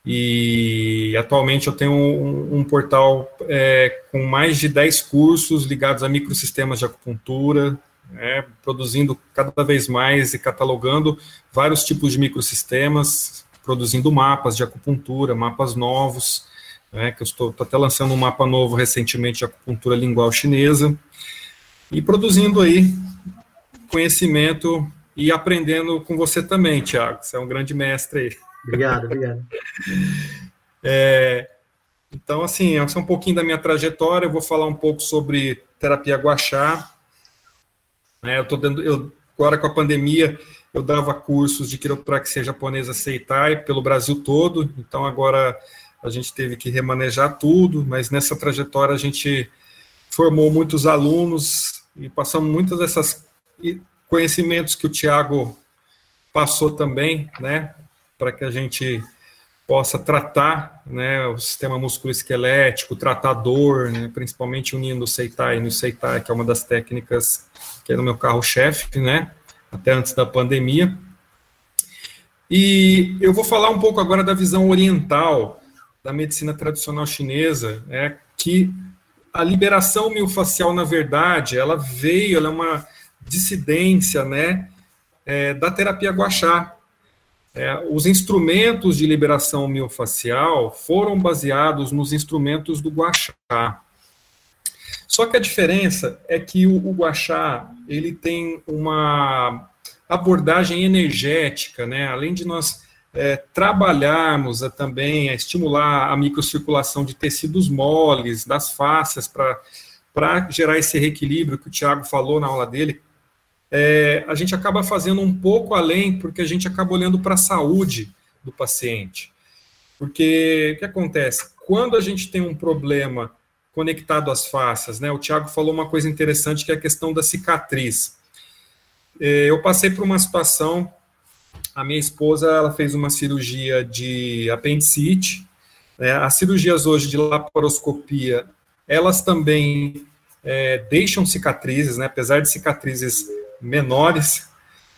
A: E atualmente eu tenho um, um portal é, com mais de 10 cursos ligados a microsistemas de acupuntura, né, produzindo cada vez mais e catalogando vários tipos de microsistemas, produzindo mapas de acupuntura, mapas novos, né, que eu estou, estou até lançando um mapa novo recentemente de acupuntura lingual chinesa, e produzindo aí conhecimento e aprendendo com você também, Tiago. Você é um grande mestre aí.
B: Obrigado, obrigado.
A: É, então, assim, essa é um pouquinho da minha trajetória. Eu vou falar um pouco sobre terapia guaxá. É, eu tô dando, eu, agora com a pandemia, eu dava cursos de quiropraxia japonesa Seitai pelo Brasil todo. Então, agora a gente teve que remanejar tudo, mas nessa trajetória a gente formou muitos alunos e passamos muitas dessas conhecimentos que o Tiago passou também, né, para que a gente possa tratar né, o sistema musculoesquelético, tratar dor, né, principalmente unindo o Seitai no Seitai, que é uma das técnicas que é no meu carro-chefe, né, até antes da pandemia. E eu vou falar um pouco agora da visão oriental da medicina tradicional chinesa, né, que a liberação miofascial, na verdade, ela veio, ela é uma dissidência, né, é, da terapia guaxá, é, os instrumentos de liberação miofacial foram baseados nos instrumentos do Guaxá. Só que a diferença é que o, o Guaxá ele tem uma abordagem energética, né? Além de nós é, trabalharmos a, também a estimular a microcirculação de tecidos moles, das fáscias, para gerar esse reequilíbrio que o Tiago falou na aula dele, é, a gente acaba fazendo um pouco além, porque a gente acaba olhando para a saúde do paciente. Porque o que acontece? Quando a gente tem um problema conectado às faces, né? O Tiago falou uma coisa interessante que é a questão da cicatriz. É, eu passei por uma situação, a minha esposa ela fez uma cirurgia de apendicite. Né? As cirurgias hoje de laparoscopia, elas também é, deixam cicatrizes, né? Apesar de cicatrizes menores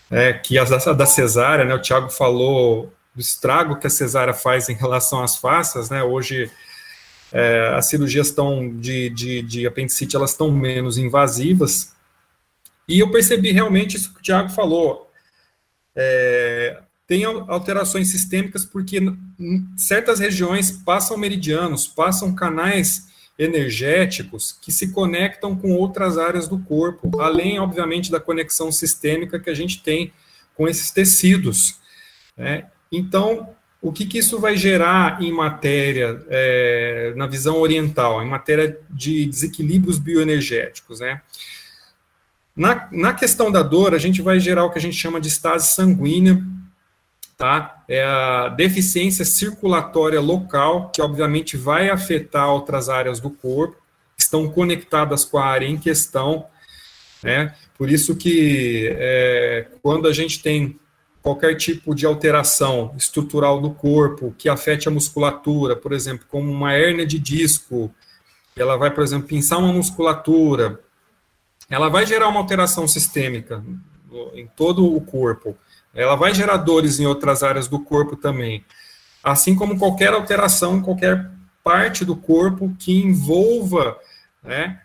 A: é, que as da, da cesárea, né? O Tiago falou do estrago que a cesárea faz em relação às faces, né? Hoje é, as cirurgias estão de, de, de apendicite, elas estão menos invasivas. E eu percebi realmente isso que o Tiago falou. É, tem alterações sistêmicas porque certas regiões passam meridianos, passam canais energéticos que se conectam com outras áreas do corpo, além, obviamente, da conexão sistêmica que a gente tem com esses tecidos. Né? Então, o que, que, isso vai gerar em matéria, é, na visão oriental, em matéria de desequilíbrios bioenergéticos, né? Na, na questão da dor, a gente vai gerar o que a gente chama de estase sanguínea, tá? É a deficiência circulatória local, que obviamente vai afetar outras áreas do corpo, estão conectadas com a área em questão, né? Por isso que é, quando a gente tem qualquer tipo de alteração estrutural do corpo que afete a musculatura, por exemplo, como uma hérnia de disco, ela vai, por exemplo, pinçar uma musculatura, ela vai gerar uma alteração sistêmica em todo o corpo. Ela vai gerar dores em outras áreas do corpo também. Assim como qualquer alteração qualquer parte do corpo que envolva né,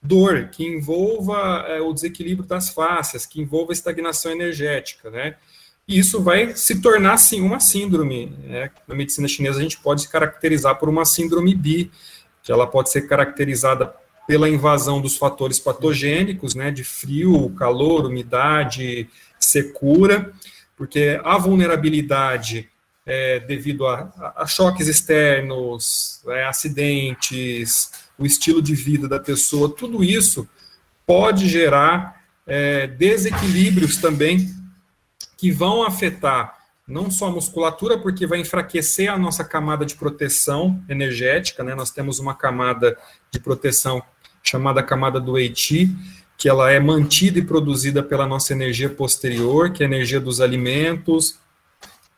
A: dor, que envolva é, o desequilíbrio das fáscias, que envolva estagnação energética, né? E isso vai se tornar, sim, uma síndrome. Né? Na medicina chinesa, a gente pode se caracterizar por uma síndrome BI, que ela pode ser caracterizada pela invasão dos fatores patogênicos, né, de frio, calor, umidade, secura, porque a vulnerabilidade é, devido a, a, choques externos, é, acidentes, o estilo de vida da pessoa, tudo isso pode gerar é, desequilíbrios também que vão afetar não só a musculatura, porque vai enfraquecer a nossa camada de proteção energética, né? Nós temos uma camada de proteção chamada camada do Eiti, que ela é mantida e produzida pela nossa energia posterior, que é a energia dos alimentos,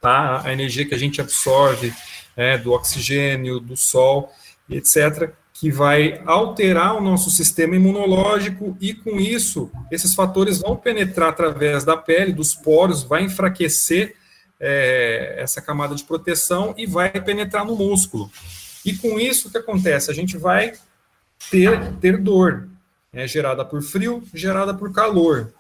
A: tá? a energia que a gente absorve é, do oxigênio, do sol, etc., que vai alterar o nosso sistema imunológico e com isso esses fatores vão penetrar através da pele, dos poros, vai enfraquecer é, essa camada de proteção e vai penetrar no músculo. E com isso o que acontece? A gente vai ter, ter dor, é gerada por frio, gerada por calor.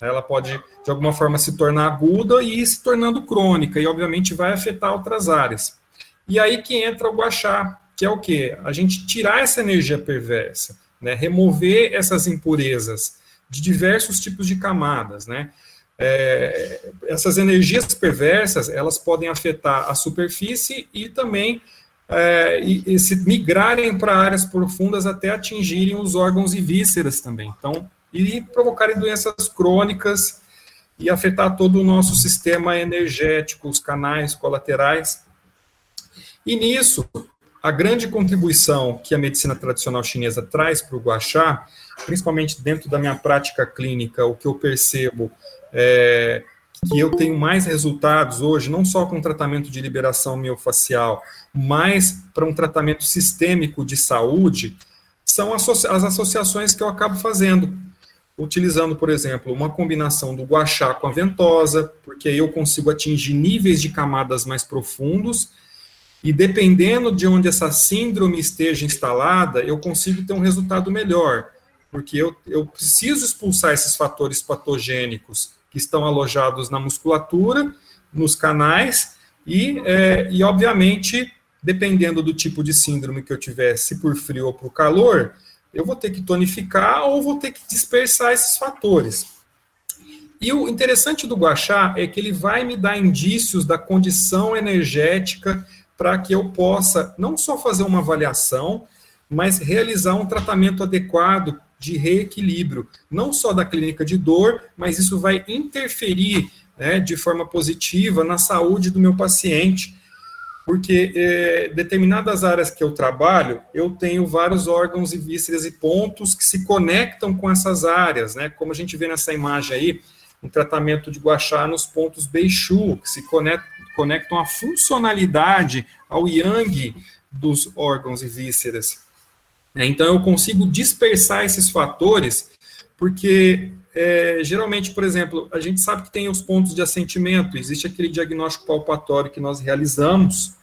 A: Ela pode, de alguma forma, se tornar aguda e ir se tornando crônica, e obviamente vai afetar outras áreas. E aí que entra o guachá, que é o quê? A gente tirar essa energia perversa, né? remover essas impurezas de diversos tipos de camadas, né? É, essas energias perversas, elas podem afetar a superfície e também é, e, e se migrarem para áreas profundas até atingirem os órgãos e vísceras também. Então, e provocarem doenças crônicas e afetar todo o nosso sistema energético, os canais colaterais. E nisso, a grande contribuição que a medicina tradicional chinesa traz para o Guaxá, principalmente dentro da minha prática clínica, o que eu percebo é que eu tenho mais resultados hoje, não só com tratamento de liberação miofacial, mas para um tratamento sistêmico de saúde, são as associações que eu acabo fazendo. Utilizando, por exemplo, uma combinação do guachá com a ventosa, porque aí eu consigo atingir níveis de camadas mais profundos e dependendo de onde essa síndrome esteja instalada, eu consigo ter um resultado melhor, porque eu, eu preciso expulsar esses fatores patogênicos que estão alojados na musculatura, nos canais, e, é, e obviamente, dependendo do tipo de síndrome que eu tiver, se por frio ou por calor, eu vou ter que tonificar ou vou ter que dispersar esses fatores. E o interessante do Guachá é que ele vai me dar indícios da condição energética para que eu possa não só fazer uma avaliação, mas realizar um tratamento adequado de reequilíbrio, não só da clínica de dor, mas isso vai interferir né, de forma positiva na saúde do meu paciente, porque é, determinadas áreas que eu trabalho, eu tenho vários órgãos e vísceras e pontos que se conectam com essas áreas, né, como a gente vê nessa imagem aí, um tratamento de guachá nos pontos Beixu, que se conectam conectam a funcionalidade ao yang dos órgãos e vísceras. É, então, eu consigo dispersar esses fatores, porque é, geralmente, por exemplo, a gente sabe que tem os pontos de assentimento, existe aquele diagnóstico palpatório que nós realizamos,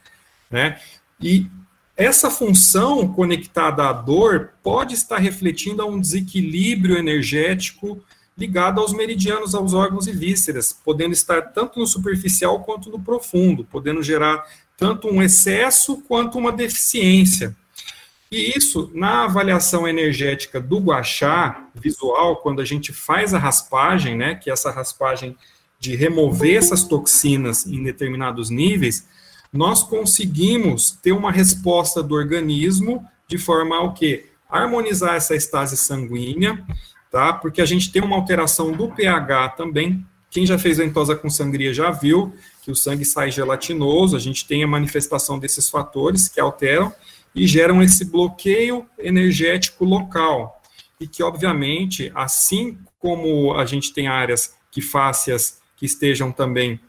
A: né? E essa função conectada à dor pode estar refletindo a um desequilíbrio energético ligado aos meridianos, aos órgãos e vísceras, podendo estar tanto no superficial quanto no profundo, podendo gerar tanto um excesso quanto uma deficiência. E isso, na avaliação energética do guachá visual, quando a gente faz a raspagem, né, que é essa raspagem de remover essas toxinas em determinados níveis, nós conseguimos ter uma resposta do organismo de forma a o quê? Harmonizar essa estase sanguínea, tá? Porque a gente tem uma alteração do pH também. Quem já fez ventosa com sangria já viu que o sangue sai gelatinoso, a gente tem a manifestação desses fatores que alteram e geram esse bloqueio energético local. E que, obviamente, assim como a gente tem áreas que fáscias que estejam também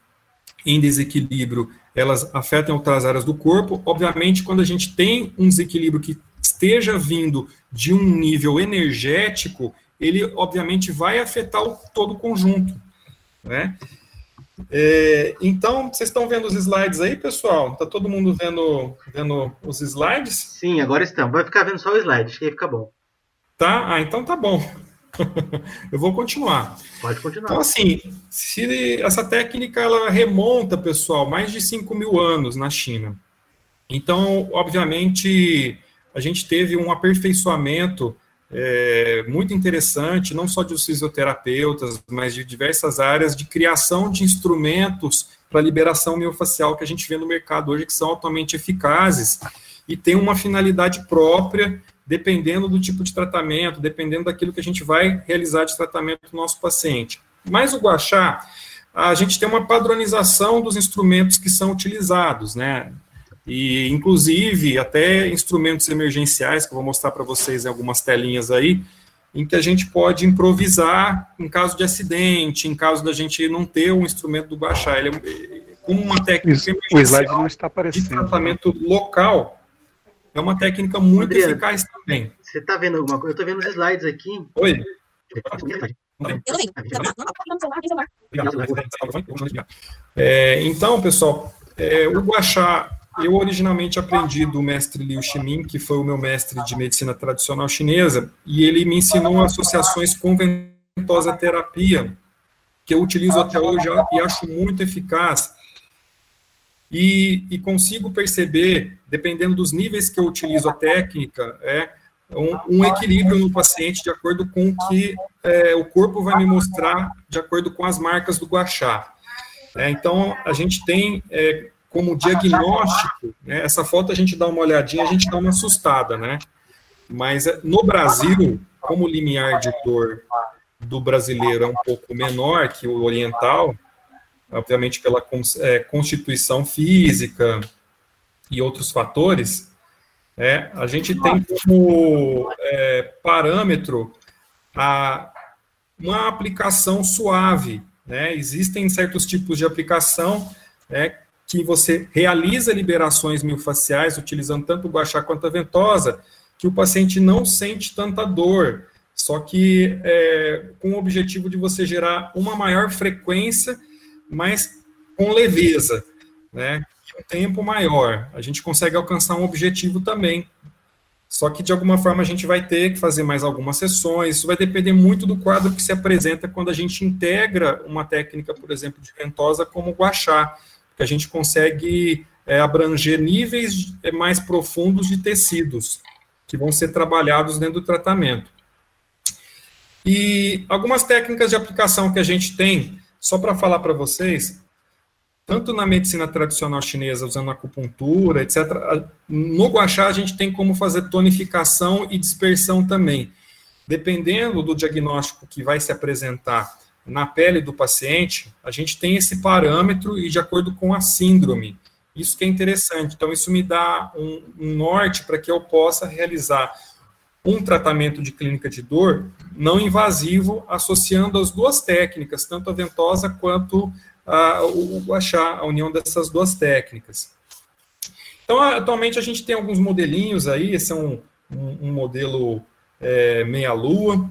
A: em desequilíbrio, elas afetam outras áreas do corpo. Obviamente, quando a gente tem um desequilíbrio que esteja vindo de um nível energético, ele obviamente vai afetar o, todo o conjunto, né? É, então, vocês estão vendo os slides aí, pessoal? Está todo mundo vendo, vendo os slides?
B: Sim, agora estão. Vai ficar vendo só o slide, acho que aí fica bom.
A: Tá? Ah, então tá bom. [LAUGHS] Eu vou continuar.
B: Pode continuar.
A: Então, assim, se essa técnica ela remonta, pessoal, mais de 5 mil anos na China. Então, obviamente, a gente teve um aperfeiçoamento é, muito interessante, não só de fisioterapeutas, mas de diversas áreas de criação de instrumentos para liberação miofacial que a gente vê no mercado hoje, que são altamente eficazes e tem uma finalidade própria, dependendo do tipo de tratamento, dependendo daquilo que a gente vai realizar de tratamento do nosso paciente. Mas o guachá, a gente tem uma padronização dos instrumentos que são utilizados, né? E inclusive até instrumentos emergenciais que eu vou mostrar para vocês em algumas telinhas aí, em que a gente pode improvisar em caso de acidente, em caso da gente não ter um instrumento do baixar. Ele é como uma técnica
E: Isso, o slide não está aparecendo.
A: de tratamento local. é uma técnica muito Adriano, eficaz também.
B: Você está vendo alguma coisa? Eu estou vendo os slides aqui.
A: Oi. É, então, pessoal, é, o Guaxá, eu originalmente aprendi do mestre Liu Ximin, que foi o meu mestre de medicina tradicional chinesa, e ele me ensinou associações com ventosa terapia, que eu utilizo até hoje e acho muito eficaz. E, e, consigo perceber, dependendo dos níveis que eu utilizo a técnica, é um, um equilíbrio no paciente de acordo com o que é, o corpo vai me mostrar, de acordo com as marcas do guachá. É, então, a gente tem é, como diagnóstico, né, essa foto a gente dá uma olhadinha, a gente dá uma assustada, né? Mas é, no Brasil, como o limiar de dor do brasileiro é um pouco menor que o oriental, obviamente pela é, constituição física e outros fatores, é, a gente tem como é, parâmetro a, uma aplicação suave. Né? Existem certos tipos de aplicação né, que você realiza liberações miofasciais utilizando tanto o guachá quanto a ventosa, que o paciente não sente tanta dor, só que é, com o objetivo de você gerar uma maior frequência, mas com leveza, né? um tempo maior. A gente consegue alcançar um objetivo também. Só que de alguma forma a gente vai ter que fazer mais algumas sessões. Isso vai depender muito do quadro que se apresenta quando a gente integra uma técnica, por exemplo, de ventosa como guachá, que a gente consegue é, abranger níveis é, mais profundos de tecidos que vão ser trabalhados dentro do tratamento. E algumas técnicas de aplicação que a gente tem, só para falar para vocês, tanto na medicina tradicional chinesa, usando acupuntura, etc., no guachá a gente tem como fazer tonificação e dispersão também. Dependendo do diagnóstico que vai se apresentar na pele do paciente, a gente tem esse parâmetro e de acordo com a síndrome. Isso que é interessante. Então, isso me dá um, um norte para que eu possa realizar um tratamento de clínica de dor não invasivo, associando as duas técnicas, tanto a ventosa quanto a, o guachá, a união dessas duas técnicas. Então, atualmente a gente tem alguns modelinhos aí, esse é um, um, um modelo é, meia-lua.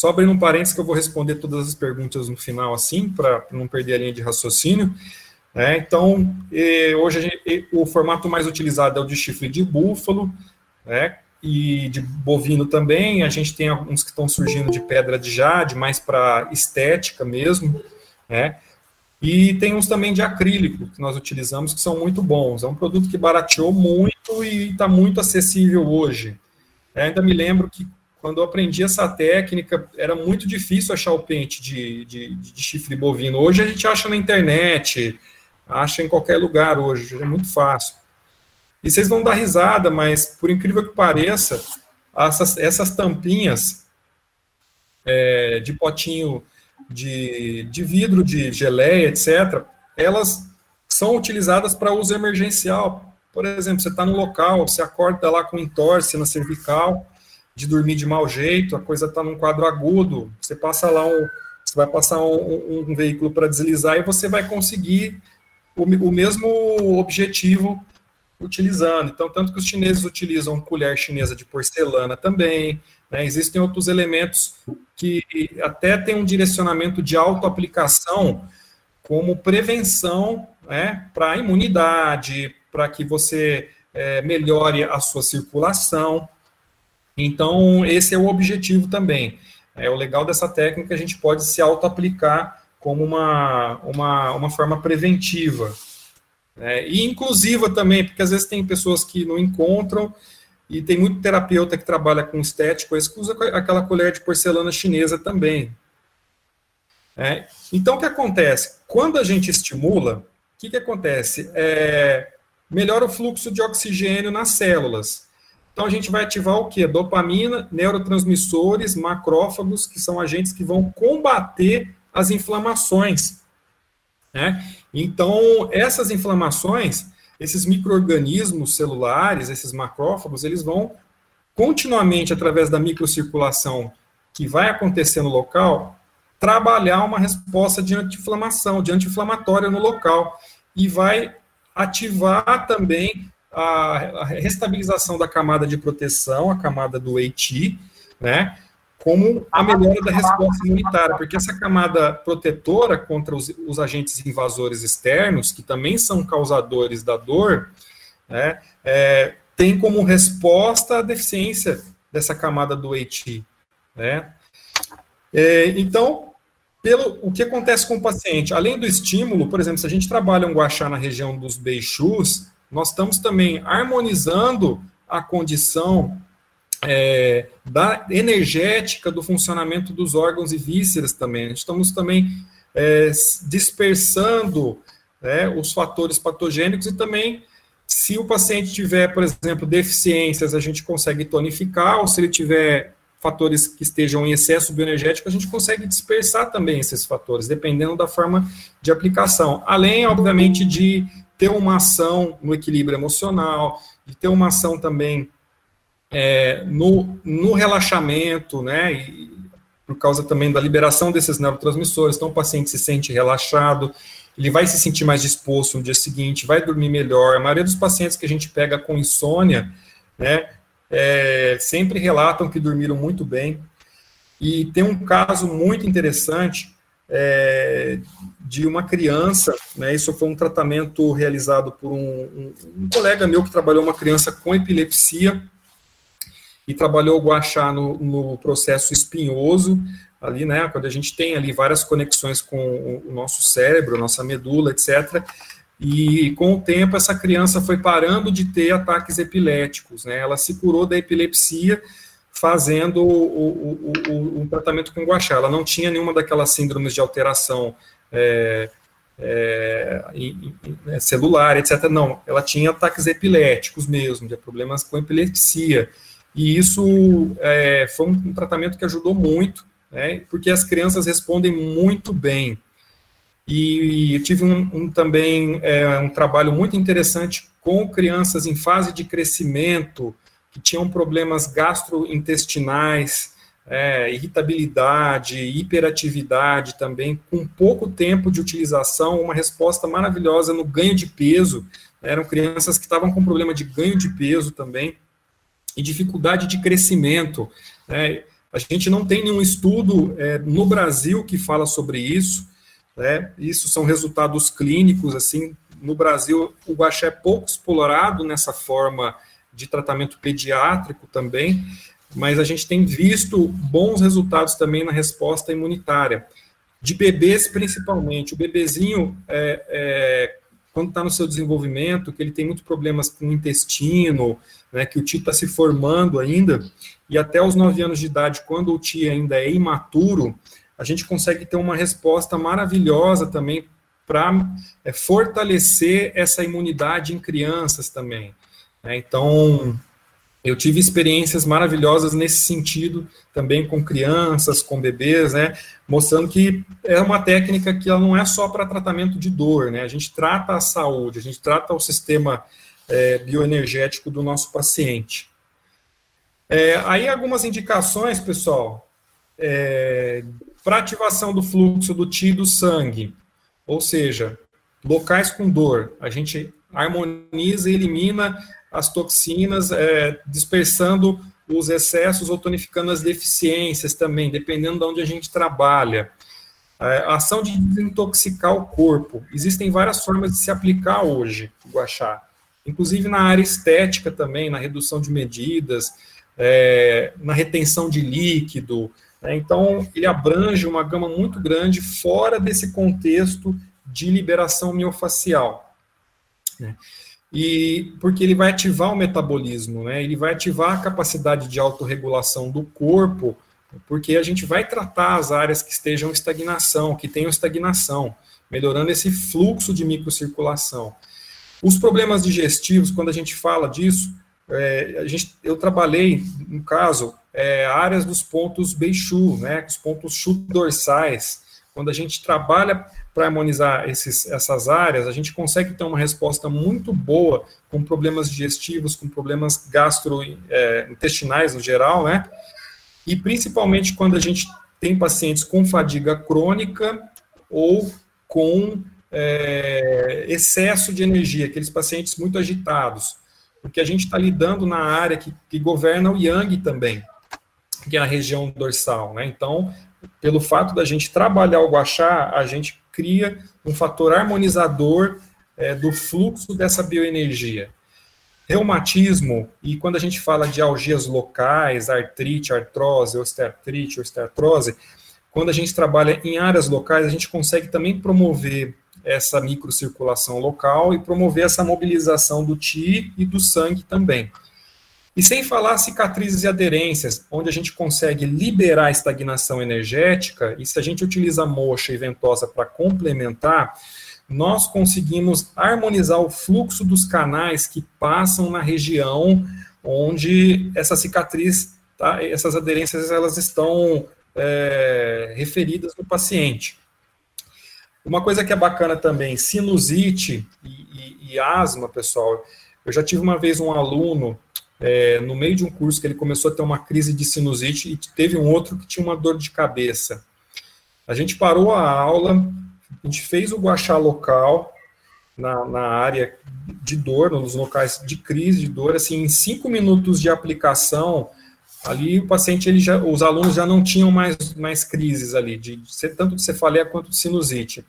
A: Só abrindo um parênteses que eu vou responder todas as perguntas no final, assim, para não perder a linha de raciocínio. É, então, hoje gente, o formato mais utilizado é o de chifre de búfalo, né, e de bovino também. A gente tem alguns que estão surgindo de pedra de jade, mais para estética mesmo, né? E tem uns também de acrílico que nós utilizamos que são muito bons. É um produto que barateou muito e está muito acessível hoje. Eu ainda me lembro que quando eu aprendi essa técnica era muito difícil achar o pente de, de, de chifre bovino. Hoje a gente acha na internet, acha em qualquer lugar hoje, é muito fácil. E vocês vão dar risada, mas por incrível que pareça, essas, essas tampinhas é, de potinho de, de vidro, de geleia, etc., elas são utilizadas para uso emergencial. Por exemplo, você está no local, você acorda lá com entorse na cervical, de dormir de mau jeito, a coisa está num quadro agudo, você passa lá um, você vai passar um, um veículo para deslizar e você vai conseguir o, o mesmo objetivo utilizando. Então, tanto que os chineses utilizam colher chinesa de porcelana também, né? existem outros elementos que até tem um direcionamento de autoaplicação como prevenção né, para a imunidade, para que você é, melhore a sua circulação. Então, esse é o objetivo também. É o legal dessa técnica, a gente pode se auto-aplicar como uma, uma, uma forma preventiva. Né? E inclusiva também, porque às vezes tem pessoas que não encontram, e tem muito terapeuta que trabalha com estético, esse que usa aquela colher de porcelana chinesa também. É, então, o que acontece? Quando a gente estimula, o que, que acontece? É, melhora o fluxo de oxigênio nas células. Então, a gente vai ativar o quê? Dopamina, neurotransmissores, macrófagos, que são agentes que vão combater as inflamações. Né? Então, essas inflamações, esses micro-organismos celulares, esses macrófagos, eles vão continuamente, através da microcirculação que vai acontecer no local, trabalhar uma resposta de anti-inflamação, de anti-inflamatória no local, e vai ativar também a, restabilização da camada de proteção, a camada do EIT, né? como a melhora da resposta imunitária, porque essa camada protetora contra os, os, agentes invasores externos, que também são causadores da dor, né, é, tem como resposta a deficiência dessa camada do EIT. Né? É, então, pelo, o que acontece com o paciente? Além do estímulo, por exemplo, se a gente trabalha um guachá na região dos beixus, nós estamos também harmonizando a condição é, da energética do funcionamento dos órgãos e vísceras também. Estamos também é, dispersando né, os fatores patogênicos e também, se o paciente tiver, por exemplo, deficiências, a gente consegue tonificar, ou se ele tiver fatores que estejam em excesso bioenergético, a gente consegue dispersar também esses fatores, dependendo da forma de aplicação. Além, obviamente, de ter uma ação no equilíbrio emocional, de ter uma ação também é, no, no relaxamento, né, e por causa também da liberação desses neurotransmissores, então o paciente se sente relaxado, ele vai se sentir mais disposto no dia seguinte, vai dormir melhor. A maioria dos pacientes que a gente pega com insônia, né, é, sempre relatam que dormiram muito bem. E tem um caso muito interessante é, de uma criança, né, isso foi um tratamento realizado por um, um, um, colega meu que trabalhou uma criança com epilepsia e trabalhou o guachá no, no processo espinhoso, ali, né, quando a gente tem ali várias conexões com o nosso cérebro, nossa medula, etc., e com o tempo essa criança foi parando de ter ataques epiléticos, né? Ela se curou da epilepsia fazendo o, o, o, o tratamento com guachá. Ela não tinha nenhuma daquelas síndromes de alteração é, é, é, celular, etc. Não, ela tinha ataques epiléticos mesmo, de problemas com epilepsia. E isso é, foi um, tratamento que ajudou muito, né? Porque as crianças respondem muito bem e tive um, um também é, um trabalho muito interessante com crianças em fase de crescimento, que tinham problemas gastrointestinais, é, irritabilidade, hiperatividade também, com pouco tempo de utilização, uma resposta maravilhosa no ganho de peso. Eram crianças que estavam com problema de ganho de peso também e dificuldade de crescimento. Né? A gente não tem nenhum estudo é, no Brasil que fala sobre isso. Né? Isso são resultados clínicos, assim, no Brasil o guaxé é pouco explorado nessa forma de tratamento pediátrico também, mas a gente tem visto bons resultados também na resposta imunitária, de bebês principalmente. O bebezinho, é, é, quando está no seu desenvolvimento, que ele tem muitos problemas com o intestino, né, que o tio está se formando ainda, e até os 9 anos de idade, quando o tio ainda é imaturo, a gente consegue ter uma resposta maravilhosa também para é, fortalecer essa imunidade em crianças também. Né? Então, eu tive experiências maravilhosas nesse sentido, também com crianças, com bebês, né, mostrando que é uma técnica que ela não é só para tratamento de dor, né, a gente trata a saúde, a gente trata o sistema é, bioenergético do nosso paciente. É, aí algumas indicações, pessoal, é, para ativação do fluxo do ti do sangue, ou seja, locais com dor, a gente harmoniza e elimina as toxinas, é, dispersando os excessos ou tonificando as deficiências também, dependendo de onde a gente trabalha. É, a ação de desintoxicar o corpo. Existem várias formas de se aplicar hoje o guachá, inclusive na área estética também, na redução de medidas, é, na retenção de líquido, né? Então, ele abrange uma gama muito grande fora desse contexto de liberação miofacial. Né? E porque ele vai ativar o metabolismo, né? ele vai ativar a capacidade de autorregulação do corpo, porque a gente vai tratar as áreas que estejam em estagnação, que tenham estagnação, melhorando esse fluxo de microcirculação. Os problemas digestivos, quando a gente fala disso, é, a gente, eu trabalhei, no caso, é, áreas dos pontos Beixu, né, os pontos Chu dorsais. Quando a gente trabalha para harmonizar esses, essas áreas, a gente consegue ter uma resposta muito boa com problemas digestivos, com problemas gastrointestinais é, no geral, né? E principalmente quando a gente tem pacientes com fadiga crônica ou com é, excesso de energia, aqueles pacientes muito agitados. porque a gente está lidando na área que, que governa o Yang também, que é a região dorsal, né? Então, pelo fato da gente trabalhar o guachá, a gente cria um fator harmonizador é, do fluxo dessa bioenergia. Reumatismo, e quando a gente fala de algias locais, artrite, artrose, osteoartrite, osteoartrose, quando a gente trabalha em áreas locais, a gente consegue também promover essa microcirculação local e promover essa mobilização do TI e do sangue também. E sem falar cicatrizes e aderências, onde a gente consegue liberar a estagnação energética, e se a gente utiliza moxa e ventosa para complementar, nós conseguimos harmonizar o fluxo dos canais que passam na região onde essa cicatriz, tá, essas aderências, elas estão é, referidas no paciente. Uma coisa que é bacana também, sinusite e, e, e asma, pessoal. Eu já tive uma vez um aluno é, no meio de um curso que ele começou a ter uma crise de sinusite e teve um outro que tinha uma dor de cabeça. A gente parou a aula, a gente fez o guachá local na, na área de dor, nos locais de crise de dor, assim, em cinco minutos de aplicação, ali o paciente, ele já, os alunos já não tinham mais, mais crises ali, de, de tanto de cefaleia quanto de sinusite.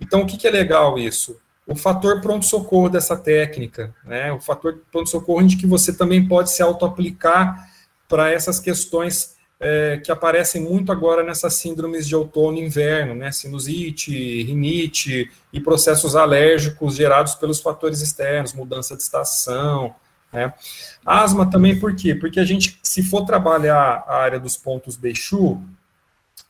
A: Então, o que, que é legal isso? O fator pronto-socorro dessa técnica, né? O fator pronto-socorro de que você também pode se auto-aplicar para essas questões é, que aparecem muito agora nessas síndromes de outono e inverno, né? Sinusite, rinite e processos alérgicos gerados pelos fatores externos, mudança de estação, né? Asma também por quê? Porque a gente, se for trabalhar a área dos pontos Beixu,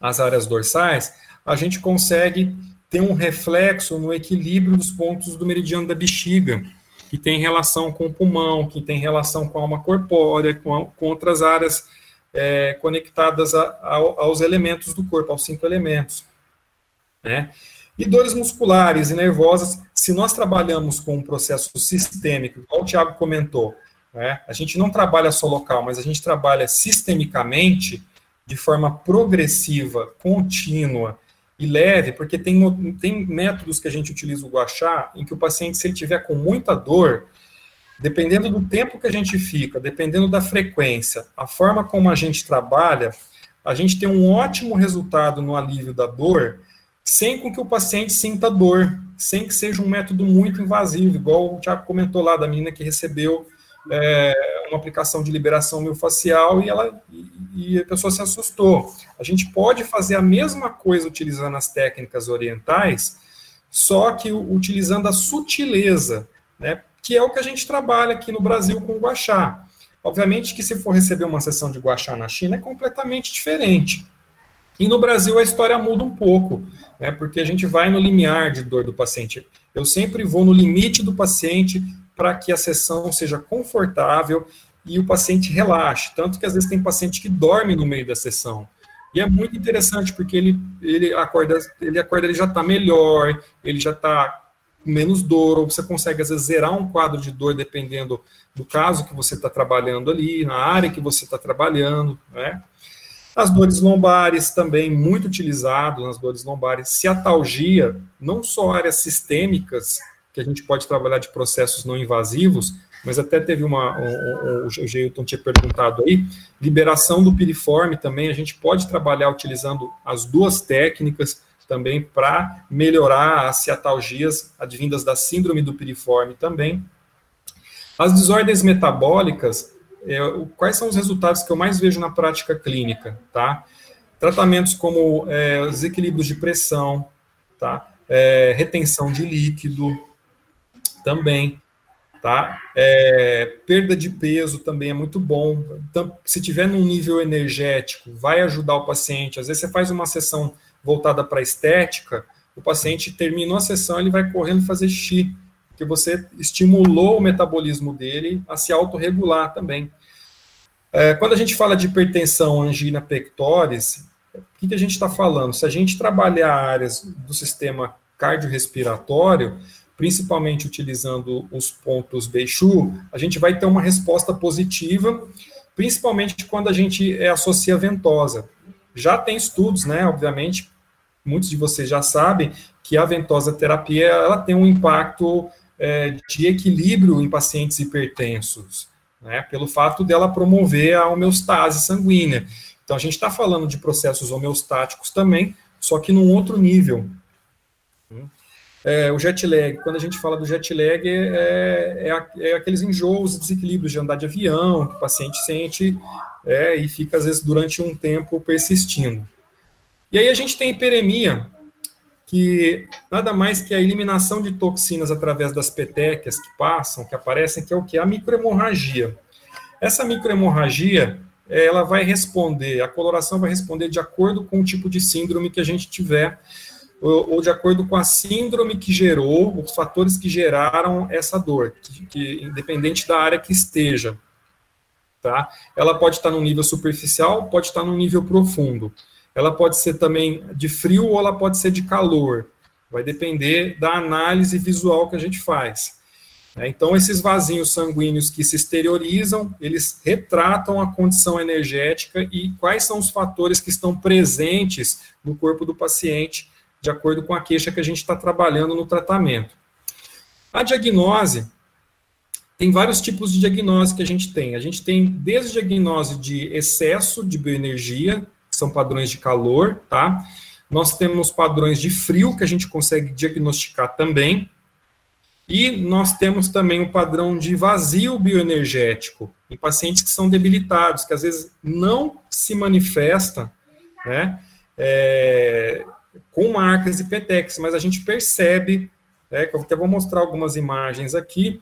A: as áreas dorsais, a gente consegue ter um reflexo no equilíbrio dos pontos do meridiano da bexiga, que tem relação com o pulmão, que tem relação com a alma corpórea, com, a, com outras áreas é, conectadas a, a, aos elementos do corpo, aos cinco elementos. Né? E dores musculares e nervosas, se nós trabalhamos com um processo sistêmico, igual o Tiago comentou, né? a gente não trabalha só local, mas a gente trabalha sistemicamente, de forma progressiva, contínua e leve, porque tem, tem métodos que a gente utiliza o guachá, em que o paciente, se ele tiver com muita dor, dependendo do tempo que a gente fica, dependendo da frequência, a forma como a gente trabalha, a gente tem um ótimo resultado no alívio da dor, sem com que o paciente sinta dor, sem que seja um método muito invasivo, igual o Tiago comentou lá da menina que recebeu é, uma aplicação de liberação miofascial e, ela, e, a pessoa se assustou. A gente pode fazer a mesma coisa utilizando as técnicas orientais, só que utilizando a sutileza, né? que é o que a gente trabalha aqui no Brasil com o guachá. Obviamente que se for receber uma sessão de guachá na China é completamente diferente. E no Brasil a história muda um pouco, né, porque a gente vai no limiar de dor do paciente. Eu sempre vou no limite do paciente para que a sessão seja confortável e o paciente relaxe. Tanto que às vezes tem paciente que dorme no meio da sessão. E é muito interessante porque ele, ele acorda, ele acorda, ele já está melhor, ele já está menos dor, ou você consegue, às vezes, zerar um quadro de dor dependendo do caso que você está trabalhando ali, na área que você está trabalhando, né? As dores lombares também muito utilizado nas dores lombares. Ciatalgia, não só áreas sistêmicas, que a gente pode trabalhar de processos não invasivos, mas até teve uma, o, o, o Geilton tinha perguntado aí, liberação do piriforme também, a gente pode trabalhar utilizando as duas técnicas, também para melhorar as ciatalgias advindas da síndrome do piriforme também. As desordens metabólicas, é, quais são os resultados que eu mais vejo na prática clínica, tá? Tratamentos como é, desequilíbrios de pressão, tá? É, retenção de líquido também, tá? É, perda de peso também é muito bom. Então, se tiver num nível energético, vai ajudar o paciente. Às vezes você faz uma sessão voltada para estética, o paciente terminou a sessão, ele vai correndo fazer xixi, porque você estimulou o metabolismo dele a se autorregular também. É, quando a gente fala de hipertensão, angina pectoris, o que, que a gente está falando? Se a gente trabalhar áreas do sistema cardiorrespiratório, principalmente utilizando os pontos Beixu, a gente vai ter uma resposta positiva, principalmente quando a gente é, associa ventosa. Já tem estudos, né, obviamente, muitos de vocês já sabem que a ventosa terapia ela tem um impacto é, de equilíbrio em pacientes hipertensos, né, pelo fato dela promover a homeostase sanguínea. Então, a gente está falando de processos homeostáticos também, só que num outro nível. É, o jet lag, quando a gente fala do jet lag, é, é, é aqueles enjoos e desequilíbrios de andar de avião, que o paciente sente é, e fica, às vezes, durante um tempo persistindo. E aí a gente tem hiperemia, que nada mais que a eliminação de toxinas através das petequias que passam, que aparecem, que é o que? A microhemorragia. Essa microhemorragia, ela vai responder, a coloração vai responder de acordo com o tipo de síndrome que a gente tiver, ou, de acordo com a síndrome que gerou, os fatores que geraram essa dor, que, que independente da área que esteja. Tá? Ela pode estar no nível superficial, pode estar no nível profundo ela pode ser também de frio ou ela pode ser de calor. Vai depender da análise visual que a gente faz. É, então, esses vasinhos sanguíneos que se exteriorizam, eles retratam a condição energética e quais são os fatores que estão presentes no corpo do paciente, de acordo com a queixa que a gente está trabalhando no tratamento. A diagnose, tem vários tipos de diagnose que a gente tem. A gente tem desde diagnose de excesso de bioenergia, são padrões de calor, tá? Nós temos padrões de frio que a gente consegue diagnosticar também. E nós temos também o padrão de vazio bioenergético em pacientes que são debilitados, que às vezes não se manifesta, né? É, com marcas e petex, mas a gente percebe, né, que eu até vou mostrar algumas imagens aqui,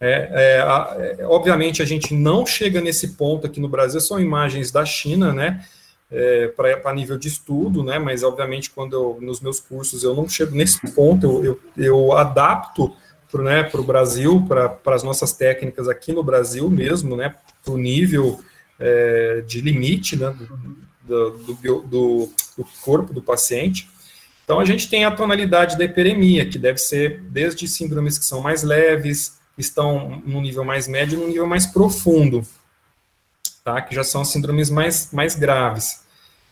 A: é, é, é, obviamente, a gente não chega nesse ponto aqui no Brasil, são imagens da China, né? É, para nível de estudo, né? Mas, obviamente, quando eu, nos meus cursos eu não chego nesse ponto, eu, eu, eu adapto para né, o Brasil, para as nossas técnicas aqui no Brasil mesmo, né? Para o nível é, de limite né, do, do, do, corpo do paciente. Então, a gente tem a tonalidade da hiperemia, que deve ser desde síndromes que são mais leves, estão no nível mais médio e no nível mais profundo, tá? que já são síndromes mais, mais graves,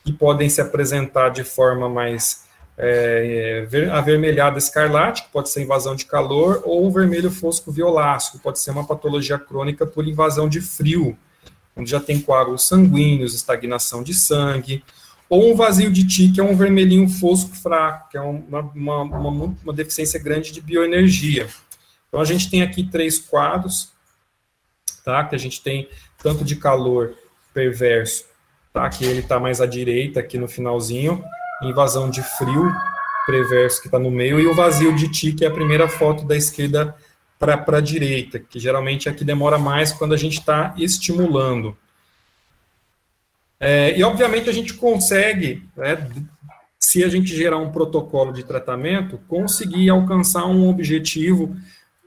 A: e podem se apresentar de forma mais é, avermelhada escarlate, que pode ser invasão de calor, ou vermelho fosco violáceo, que pode ser uma patologia crônica por invasão de frio, onde já tem coágulos sanguíneos, estagnação de sangue, ou um vazio de ti, que é um vermelhinho fosco fraco, que é uma, uma, uma, uma deficiência grande de bioenergia. Então, a gente tem aqui três quadros, tá? Que a gente tem tanto de calor perverso, tá? Que ele está mais à direita aqui no finalzinho, invasão de frio perverso que está no meio, e o vazio de ti, que é a primeira foto da esquerda para a direita, que geralmente é que demora mais quando a gente está estimulando. É, e, obviamente, a gente consegue, né, se a gente gerar um protocolo de tratamento, conseguir alcançar um objetivo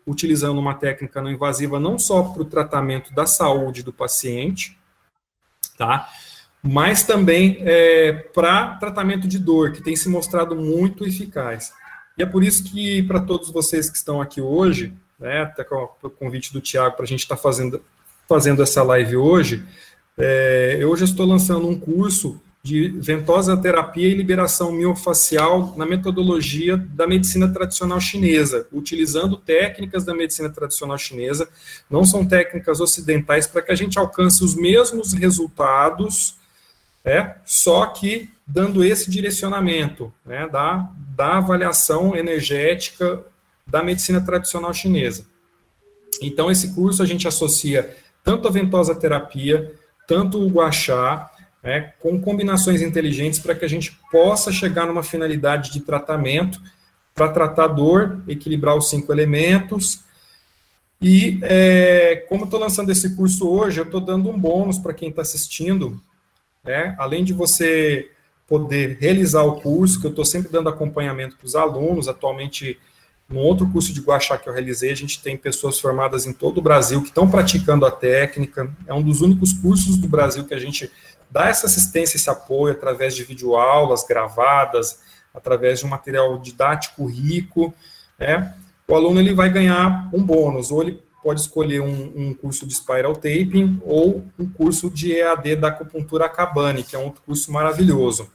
A: utilizando uma técnica não invasiva não só para o tratamento da saúde do paciente, tá? Mas também é, para tratamento de dor, que tem se mostrado muito eficaz. E é por isso que, para todos vocês que estão aqui hoje, né, até com o convite do Tiago para a gente estar tá fazendo, fazendo essa live hoje, é, eu hoje estou lançando um curso de ventosa terapia e liberação miofacial na metodologia da medicina tradicional chinesa, utilizando técnicas da medicina tradicional chinesa, não são técnicas ocidentais, para que a gente alcance os mesmos resultados, é, só que dando esse direcionamento né, da, da avaliação energética da medicina tradicional chinesa. Então, esse curso a gente associa tanto a ventosa terapia, tanto o guachá, né, com combinações inteligentes para que a gente possa chegar numa finalidade de tratamento para tratar dor, equilibrar os cinco elementos. E é, como estou lançando esse curso hoje, eu estou dando um bônus para quem está assistindo. Né, além de você poder realizar o curso, que eu estou sempre dando acompanhamento para os alunos, atualmente no outro curso de Guaxá que eu realizei, a gente tem pessoas formadas em todo o Brasil que estão praticando a técnica. É um dos únicos cursos do Brasil que a gente dá essa assistência, esse apoio através de videoaulas gravadas, através de um material didático rico, né? O aluno ele vai ganhar um bônus, ou ele pode escolher um, um curso de spiral taping ou um curso de EAD da acupuntura Cabane, que é um outro curso maravilhoso.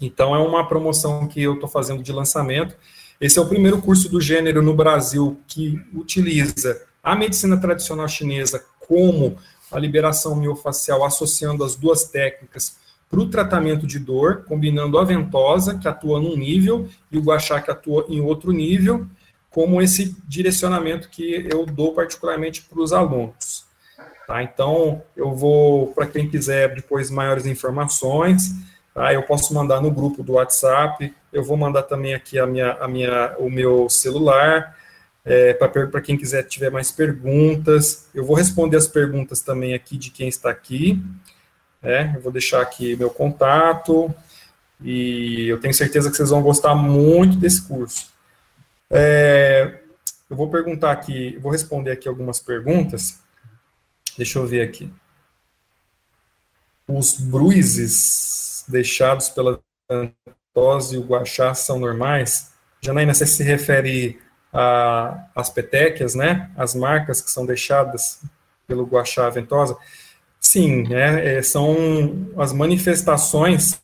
A: Então, é uma promoção que eu estou fazendo de lançamento. Esse é o primeiro curso do gênero no Brasil que utiliza a medicina tradicional chinesa como a liberação miofacial associando as duas técnicas para o tratamento de dor, combinando a ventosa, que atua num nível, e o guachá, que atua em outro nível, como esse direcionamento que eu dou particularmente para os alunos. Tá? Então, eu vou, para quem quiser depois maiores informações, tá? eu posso mandar no grupo do WhatsApp, eu vou mandar também aqui a minha, a minha, o meu celular, é, para quem quiser tiver mais perguntas. Eu vou responder as perguntas também aqui de quem está aqui. É, eu vou deixar aqui meu contato e eu tenho certeza que vocês vão gostar muito desse curso. É, eu vou perguntar aqui, vou responder aqui algumas perguntas. Deixa eu ver aqui. Os bruises deixados pela tose e o guachá são normais? Janaína, você se refere às petequias, né? As marcas que são deixadas pelo guachá ventosa? Sim, né, é, são as manifestações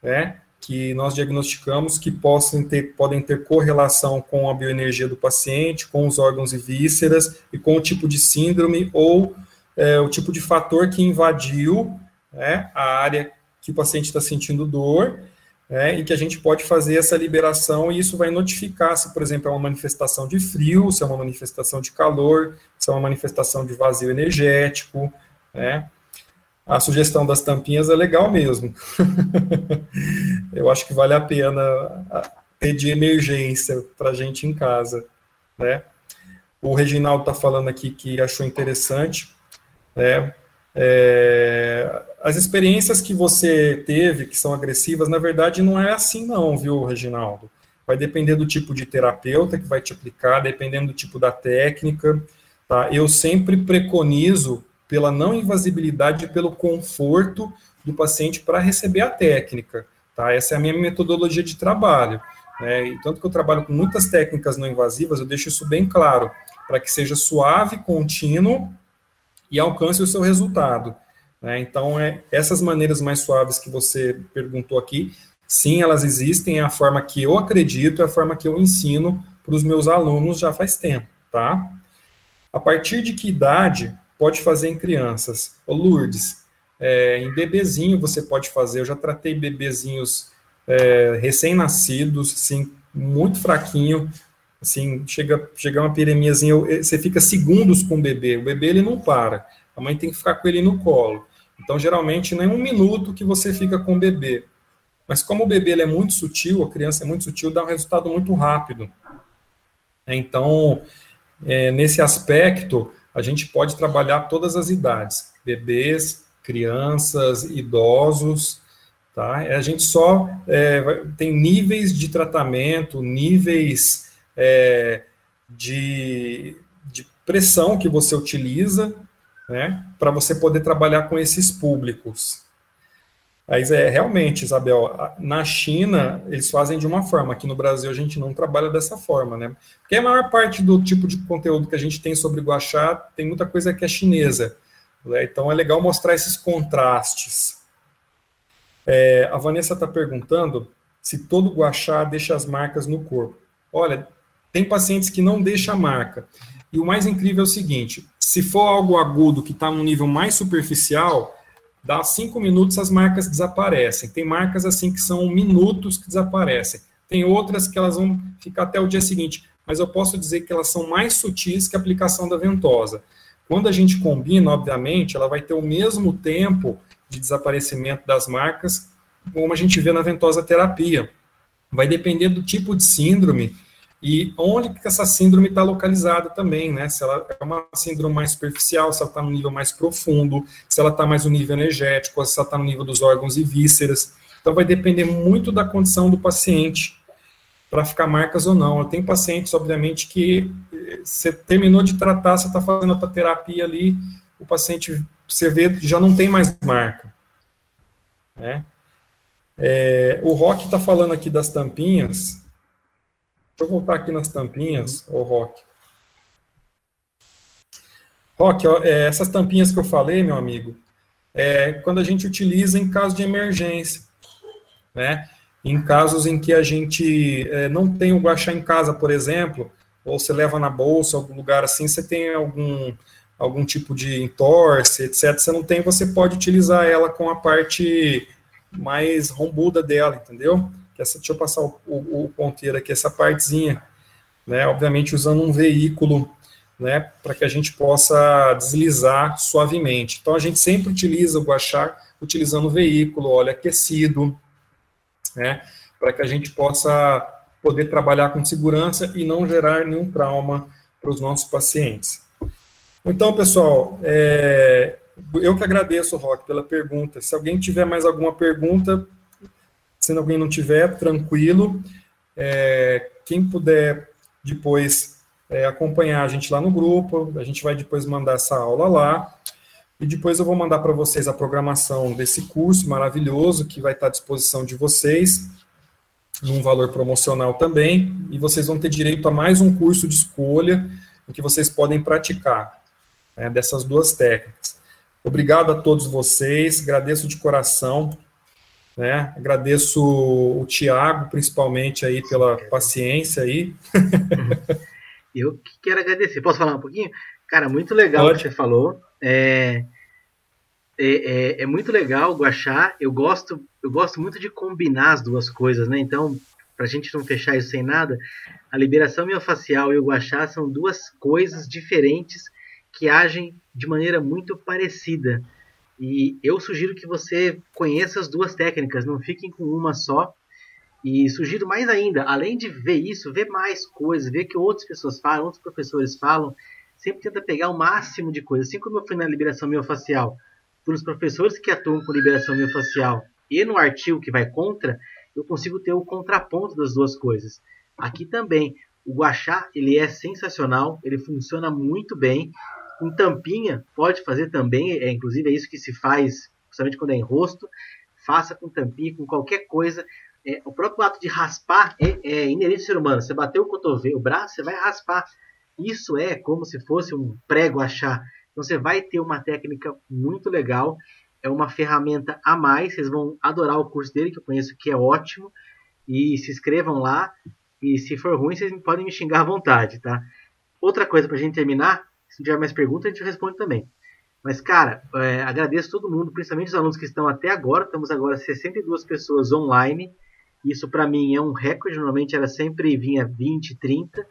A: né, que nós diagnosticamos que possam ter, podem ter correlação com a bioenergia do paciente, com os órgãos e vísceras e com o tipo de síndrome ou é, o tipo de fator que invadiu né, a área que o paciente está sentindo dor é, e que a gente pode fazer essa liberação e isso vai notificar se, por exemplo, é uma manifestação de frio, se é uma manifestação de calor, se é uma manifestação de vazio energético, né? A sugestão das tampinhas é legal mesmo. [LAUGHS] Eu acho que vale a pena ter de emergência para a gente em casa, né? O Reginaldo está falando aqui que achou interessante, né? É, as experiências que você teve, que são agressivas, na verdade não é assim não, viu, Reginaldo? Vai depender do tipo de terapeuta que vai te aplicar, dependendo do tipo da técnica, tá? Eu sempre preconizo pela não invasibilidade e pelo conforto do paciente para receber a técnica. Tá? Essa é a minha metodologia de trabalho. Né? E tanto que eu trabalho com muitas técnicas não invasivas, eu deixo isso bem claro, para que seja suave, contínuo e alcance o seu resultado. Né? Então, é, essas maneiras mais suaves que você perguntou aqui, sim, elas existem, é a forma que eu acredito, é a forma que eu ensino para os meus alunos já faz tempo, tá? A partir de que idade pode fazer em crianças. Ô Lourdes, é, em bebezinho você pode fazer, eu já tratei bebezinhos é, recém-nascidos, assim, muito fraquinho, assim, chega, chega uma piremiazinha, você fica segundos com o bebê, o bebê ele não para, a mãe tem que ficar com ele no colo. Então, geralmente, nem um minuto que você fica com o bebê. Mas como o bebê é muito sutil, a criança é muito sutil, dá um resultado muito rápido. Então, é, nesse aspecto, a gente pode trabalhar todas as idades, bebês, crianças, idosos, tá? A gente só é, tem níveis de tratamento, níveis é, de, de pressão que você utiliza, né, para você poder trabalhar com esses públicos. Mas é realmente, Isabel, na China eles fazem de uma forma, aqui no Brasil a gente não trabalha dessa forma, né? Porque a maior parte do tipo de conteúdo que a gente tem sobre Guaxá tem muita coisa que é chinesa. Né? Então é legal mostrar esses contrastes. É, a Vanessa está perguntando se todo Guaxá deixa as marcas no corpo. Olha, tem pacientes que não deixam a marca. E o mais incrível é o seguinte: se for algo agudo que está num nível mais superficial, dá cinco minutos as marcas desaparecem. Tem marcas assim que são minutos que desaparecem. Tem outras que elas vão ficar até o dia seguinte, mas eu posso dizer que elas são mais sutis que a aplicação da ventosa. Quando a gente combina, obviamente, ela vai ter o mesmo tempo de desaparecimento das marcas, como a gente vê na ventosa terapia. Vai depender do tipo de síndrome e onde que essa síndrome está localizada também, né? Se ela é uma síndrome mais superficial, se ela está no nível mais profundo, se ela está mais no nível energético, se ela está no nível dos órgãos e vísceras. Então vai depender muito da condição do paciente para ficar marcas ou não. Tenho pacientes, obviamente, que eh, você terminou de tratar, você está fazendo a terapia ali, o paciente, você vê, já não tem mais marca. Né? É, o Rock está falando aqui das tampinhas, Deixa eu voltar aqui nas tampinhas, o Rock. Rock, é, essas tampinhas que eu falei, meu amigo, é quando a gente utiliza em caso de emergência, né? Em casos em que a gente é, não tem o guachá em casa, por exemplo, ou você leva na bolsa, algum lugar assim, você tem algum, algum tipo de entorse, etc. Você não tem, você pode utilizar ela com a parte mais rombuda dela, entendeu? Essa, deixa eu passar o, o, o ponteiro aqui, essa partezinha, né? Obviamente usando um veículo, né? Para que a gente possa deslizar suavemente. Então a gente sempre utiliza o guachá utilizando o veículo, óleo aquecido, né? Para que a gente possa poder trabalhar com segurança e não gerar nenhum trauma para os nossos pacientes. Então, pessoal, é, eu que agradeço, Rock, pela pergunta. Se alguém tiver mais alguma pergunta, se alguém não tiver, tranquilo. É, quem puder depois é, acompanhar a gente lá no grupo, a gente vai depois mandar essa aula lá. E depois eu vou mandar para vocês a programação desse curso maravilhoso que vai estar à disposição de vocês, num valor promocional também. E vocês vão ter direito a mais um curso de escolha em que vocês podem praticar né, dessas duas técnicas. Obrigado a todos vocês, agradeço de coração. Né? Agradeço o Tiago, principalmente, aí pela paciência aí. [LAUGHS]
C: Eu que quero agradecer. Posso falar um pouquinho? Cara, muito legal o que você falou. É, é, é, é, muito legal o Guachá. Eu gosto, eu gosto muito de combinar as duas coisas, né? Então, para a gente não fechar isso sem nada, a liberação miofascial e o Guachá são duas coisas diferentes que agem de maneira muito parecida. E eu sugiro que você conheça as duas técnicas, não fiquem com uma só. E sugiro mais ainda, além de ver isso, ver mais coisas, ver que outras pessoas falam, outros professores falam. Sempre tenta pegar o máximo de coisas. Assim como eu fui na liberação miofascial, pelos professores que atuam com liberação miofascial e no artigo que vai contra, eu consigo ter o contraponto das duas coisas. Aqui também, o guachá, ele é sensacional, ele funciona muito bem com tampinha, pode fazer também, é, inclusive é isso que se faz, principalmente quando é em rosto. Faça com tampinha, com qualquer coisa. É, o próprio ato de raspar é, é inerente ao ser humano. Você bateu o cotovelo, o braço, você vai raspar. Isso é como se fosse um prego achar. Então você vai ter uma técnica muito legal. É uma ferramenta a mais. Vocês vão adorar o curso dele, que eu conheço que é ótimo. E se inscrevam lá. E se for ruim, vocês podem me xingar à vontade, tá? Outra coisa para a gente terminar, se tiver mais perguntas, a gente responde também. Mas, cara, é, agradeço todo mundo, principalmente os alunos que estão até agora. Estamos agora 62 pessoas online. Isso para mim é um recorde. Normalmente era sempre vinha 20, 30.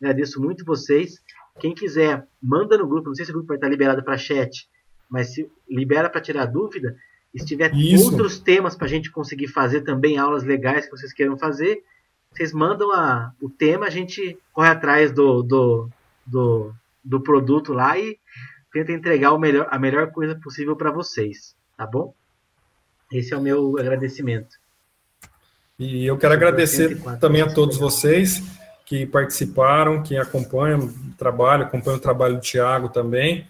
C: Agradeço muito vocês. Quem quiser, manda no grupo. Não sei se o grupo vai estar liberado para chat, mas se libera para tirar dúvida. E se tiver Isso. outros temas para a gente conseguir fazer também, aulas legais que vocês queiram fazer, vocês mandam a, o tema, a gente corre atrás do, do, do do produto lá e tenta entregar o melhor, a melhor coisa possível para vocês, tá bom? Esse é o meu agradecimento.
A: E eu quero agradecer também a todos vocês que participaram, que acompanham o trabalho, acompanham o trabalho do Tiago também.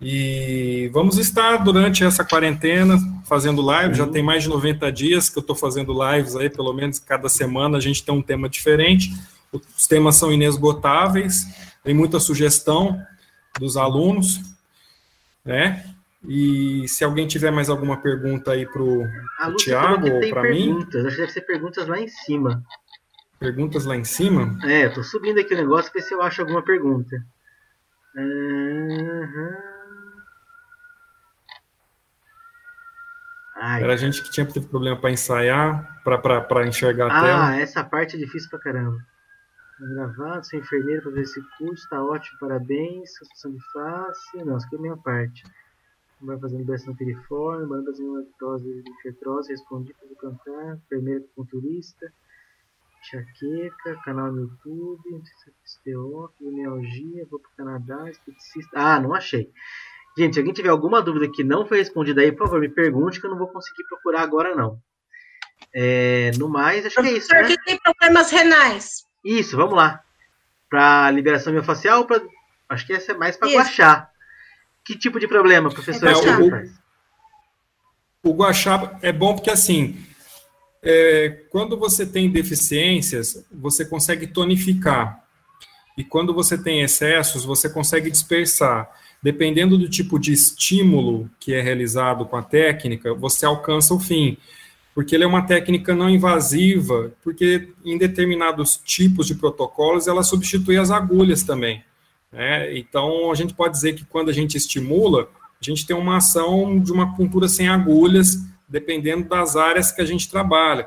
A: E vamos estar durante essa quarentena fazendo live. Uhum. Já tem mais de 90 dias que eu estou fazendo lives aí, pelo menos cada semana a gente tem um tema diferente. Os temas são inesgotáveis tem muita sugestão dos alunos, né? E se alguém tiver mais alguma pergunta aí para o Tiago ou para mim.
C: Acho que deve ser perguntas lá em cima.
A: Perguntas lá em cima?
C: É, tô subindo aqui o negócio para ver se eu acho alguma pergunta. Uhum.
A: Ai, Era a gente que tinha problema para ensaiar, para enxergar a
C: ah,
A: tela.
C: Ah, essa parte é difícil para caramba gravado, sou enfermeiro para fazer esse curso, tá ótimo, parabéns. Suspenção de face, não, isso aqui é a minha parte. Vai fazer liberação piriforme, banda fazer uma lactose de fetrose, respondi para cantar, enfermeira culturista, enxaqueca, canal no YouTube, STO, fibromialgia, vou para o Canadá, esteticista. Ah, não achei. Gente, se alguém tiver alguma dúvida que não foi respondida aí, por favor, me pergunte que eu não vou conseguir procurar agora não. É, no mais, acho que é isso. Né?
E: que tem problemas renais.
C: Isso, vamos lá. Para liberação miofascial, pra... acho que essa é mais para guachá. Que tipo de problema, professor? É,
A: o, o guachá é bom porque assim, é, quando você tem deficiências, você consegue tonificar. E quando você tem excessos, você consegue dispersar. Dependendo do tipo de estímulo que é realizado com a técnica, você alcança o fim. Porque ele é uma técnica não invasiva, porque em determinados tipos de protocolos ela substitui as agulhas também. Né? Então, a gente pode dizer que quando a gente estimula, a gente tem uma ação de uma cultura sem agulhas, dependendo das áreas que a gente trabalha.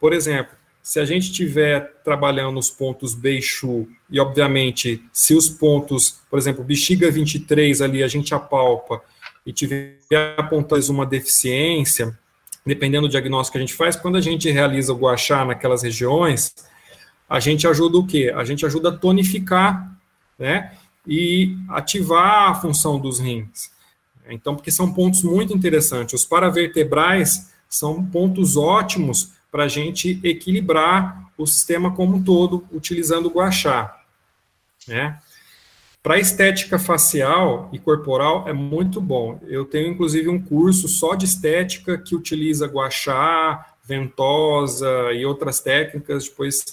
A: Por exemplo, se a gente estiver trabalhando os pontos Beixu, e obviamente, se os pontos, por exemplo, bexiga 23 ali, a gente apalpa e tiver apontando uma deficiência, dependendo do diagnóstico que a gente faz, quando a gente realiza o guachá naquelas regiões, a gente ajuda o quê? A gente ajuda a tonificar, né? E ativar a função dos rins. Então, porque são pontos muito interessantes. Os paravertebrais são pontos ótimos para a gente equilibrar o sistema como um todo, utilizando o guachá. Né? Para estética facial e corporal é muito bom. Eu tenho inclusive um curso só de estética que utiliza guachá, ventosa e outras técnicas. Depois,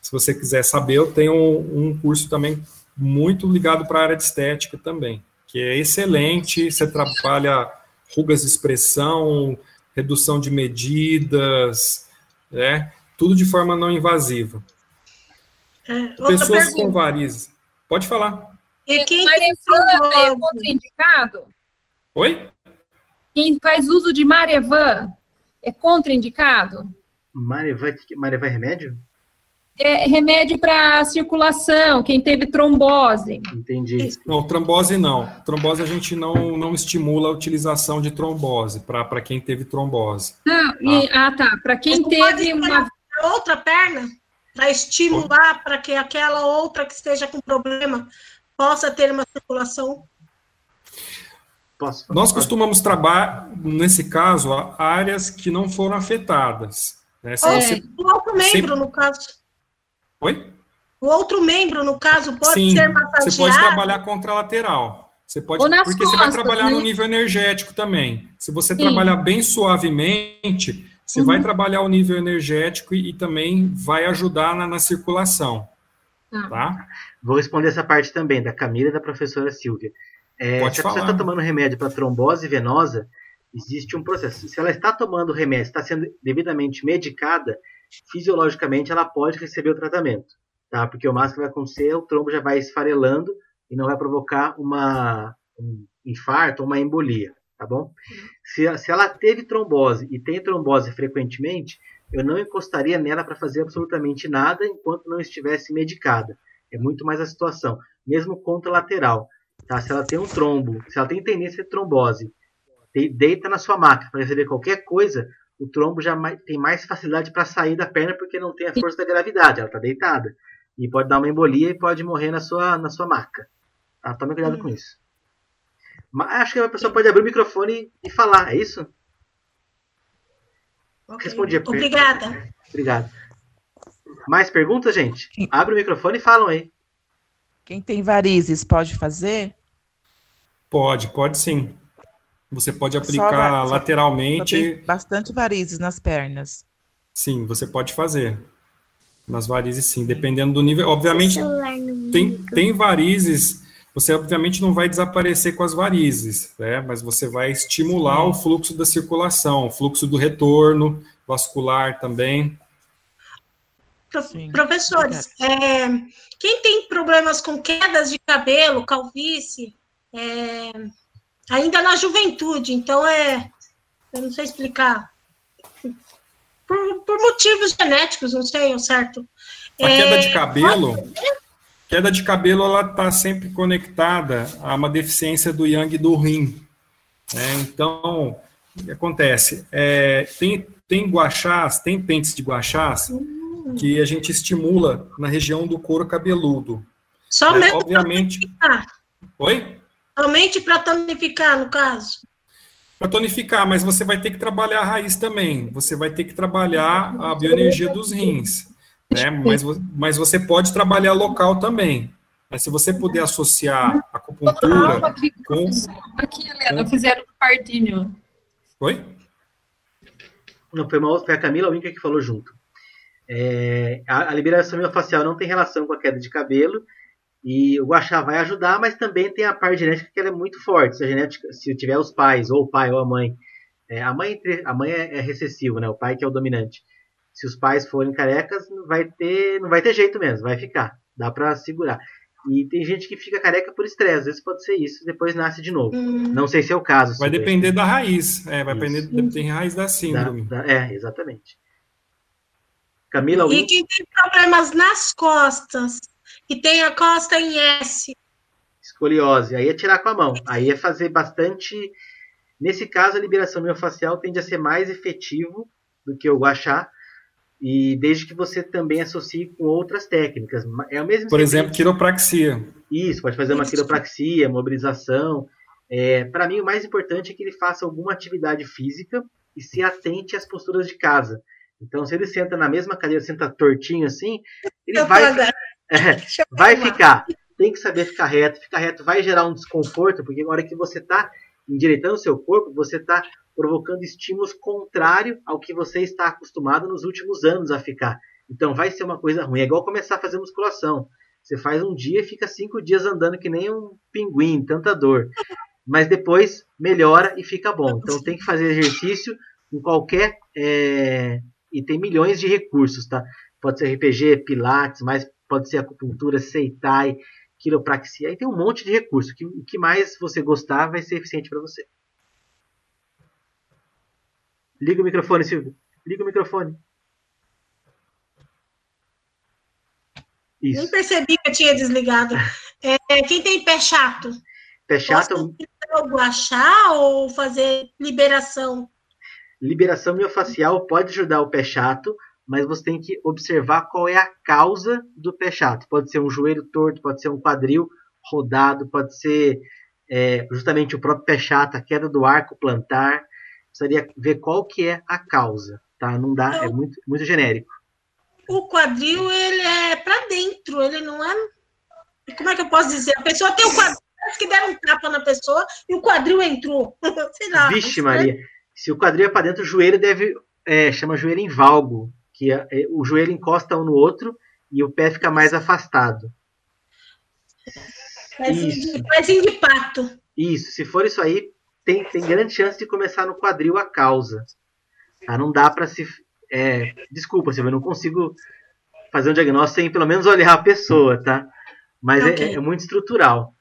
A: se você quiser saber, eu tenho um curso também muito ligado para a área de estética também, que é excelente. Você trabalha rugas de expressão, redução de medidas, né? Tudo de forma não invasiva. É, Pessoas pergunta. com varizes. Pode falar.
F: E quem Marevan é contraindicado?
A: Oi?
F: Quem faz uso de Marevan é contraindicado?
C: Marevan, Marevan é remédio?
F: É remédio para circulação, quem teve trombose.
C: Entendi.
A: Não, trombose não. Trombose a gente não, não estimula a utilização de trombose para quem teve trombose.
F: Não, e, ah. ah, tá. Para quem teve uma.
E: Outra perna? Para estimular para que aquela outra que esteja com problema possa ter uma circulação?
A: Posso, Nós costumamos trabalhar, nesse caso, áreas que não foram afetadas. Né?
E: Se é, você... O outro membro, sempre... no caso.
A: Oi?
E: O outro membro, no caso, pode Sim, ser massageado?
A: Você pode trabalhar contralateral. Você pode, porque costas, você vai trabalhar né? no nível energético também. Se você Sim. trabalhar bem suavemente, você uhum. vai trabalhar o nível energético e, e também vai ajudar na, na circulação. Ah. Tá?
C: Vou responder essa parte também, da Camila e da professora Silvia. É, Pode se a pessoa está tomando remédio para trombose venosa, existe um processo. Se ela está tomando remédio, está sendo devidamente medicada, fisiologicamente ela pode receber o tratamento. Tá? Porque o máximo que vai acontecer, o trombo já vai esfarelando e não vai provocar uma, um infarto ou uma embolia. Tá bom? Se, se ela teve trombose e tem trombose frequentemente, eu não encostaria nela para fazer absolutamente nada enquanto não estivesse medicada. É muito mais a situação. Mesmo contralateral. Tá? Se ela tem um trombo, se ela tem tendência de trombose, deita na sua maca para receber qualquer coisa, o trombo já tem mais facilidade para sair da perna porque não tem a força da gravidade, ela está deitada. E pode dar uma embolia e pode morrer na sua, na sua maca. Tá? Tome cuidado hum. com isso. Mas acho que a pessoa pode abrir o microfone e falar, é isso?
E: Okay. Respondi a pergunta. Obrigada.
C: Obrigado. Mais perguntas, gente? Abre o microfone e falam aí.
G: Quem tem varizes pode fazer?
A: Pode, pode sim. Você pode aplicar só, lateralmente.
G: Só bastante varizes nas pernas.
A: Sim, você pode fazer. Nas varizes, sim, dependendo do nível. Obviamente, tem, tem varizes. Você, obviamente, não vai desaparecer com as varizes, né? mas você vai estimular sim. o fluxo da circulação, o fluxo do retorno vascular também.
E: Sim, Professores, é, quem tem problemas com quedas de cabelo, calvície, é, ainda na juventude, então é, eu não sei explicar, por, por motivos genéticos, não sei, certo.
A: A é, queda de cabelo, queda de cabelo, ela está sempre conectada a uma deficiência do yang do rim. Né? Então, o que acontece? É, tem, tem guachás, tem pentes de guachás, hum que a gente estimula na região do couro cabeludo.
E: Somente obviamente.
A: Oi?
E: Somente para tonificar, no caso.
A: Para tonificar, mas você vai ter que trabalhar a raiz também. Você vai ter que trabalhar a bioenergia dos rins. Né? Mas, mas você pode trabalhar local também. Mas se você puder associar a acupuntura
F: aqui, com... Aqui, Helena, com... fizeram um pardinho.
A: Oi?
C: Não, foi, uma, foi a Camila Winker que falou junto. É, a, a, liberação miofascial não tem relação com a queda de cabelo e o guachá vai ajudar, mas também tem a parte genética que é muito forte. Se a genética, se tiver os pais ou o pai ou a mãe É, a mãe, a mãe é, é recessivo, né? O pai que é o dominante. Se os pais forem carecas, não vai ter, não vai ter jeito mesmo, vai ficar. Dá para segurar. E tem gente que fica careca por estresse, às vezes pode ser isso, depois nasce de novo. Hum. Não sei se é o caso.
A: Vai depender da raiz, é, vai isso. depender tem raiz da síndrome.
C: Da, da, é, exatamente. Camila,
E: algum... E quem tem problemas nas costas, e tem a costa em S.
C: Escoliose, aí é tirar com a mão. Aí é fazer bastante. Nesse caso, a liberação miofascial tende a ser mais efetivo do que o guachá, e desde que você também associe com outras técnicas. É o mesmo
A: Por exemplo, quiropraxia.
C: Isso, pode fazer uma quiropraxia, mobilização. É, Para mim, o mais importante é que ele faça alguma atividade física e se atente às posturas de casa. Então, se ele senta na mesma cadeira, senta tortinho assim, ele vai, [LAUGHS] é, vai ficar. Tem que saber ficar reto. Ficar reto vai gerar um desconforto, porque na hora que você está endireitando o seu corpo, você está provocando estímulos contrários ao que você está acostumado nos últimos anos a ficar. Então vai ser uma coisa ruim. É igual começar a fazer musculação. Você faz um dia e fica cinco dias andando que nem um pinguim, tanta dor. Mas depois melhora e fica bom. Então tem que fazer exercício em qualquer é, e tem milhões de recursos, tá? Pode ser RPG, Pilates, mas pode ser acupuntura, Seitai, quiropraxia. Aí tem um monte de recursos. O que mais você gostar vai ser eficiente para você. Liga o microfone, Silvio. Liga o microfone.
E: Isso. Nem percebi que eu tinha desligado. É, quem tem pé chato?
C: Pé chato.
E: Posso achar ou fazer liberação?
C: liberação miofascial pode ajudar o pé chato, mas você tem que observar qual é a causa do pé chato. Pode ser um joelho torto, pode ser um quadril rodado, pode ser é, justamente o próprio pé chato, a queda do arco plantar. Precisaria ver qual que é a causa, tá? Não dá, é muito, muito genérico.
E: O quadril, ele é para dentro, ele não é... Como é que eu posso dizer? A pessoa tem o quadril, parece que deram um tapa na pessoa e o quadril entrou. [LAUGHS] Sei lá.
C: Vixe, Maria. Se o quadril é para dentro, o joelho deve. É, chama joelho em valgo, que é, é, o joelho encosta um no outro e o pé fica mais afastado.
E: Isso. Pezinho de pato.
C: Isso, se for isso aí, tem, tem grande chance de começar no quadril a causa. Tá? Não dá para se. É, desculpa, Silvia, eu não consigo fazer um diagnóstico sem pelo menos olhar a pessoa, tá? Mas é, okay. é, é, muito estrutural.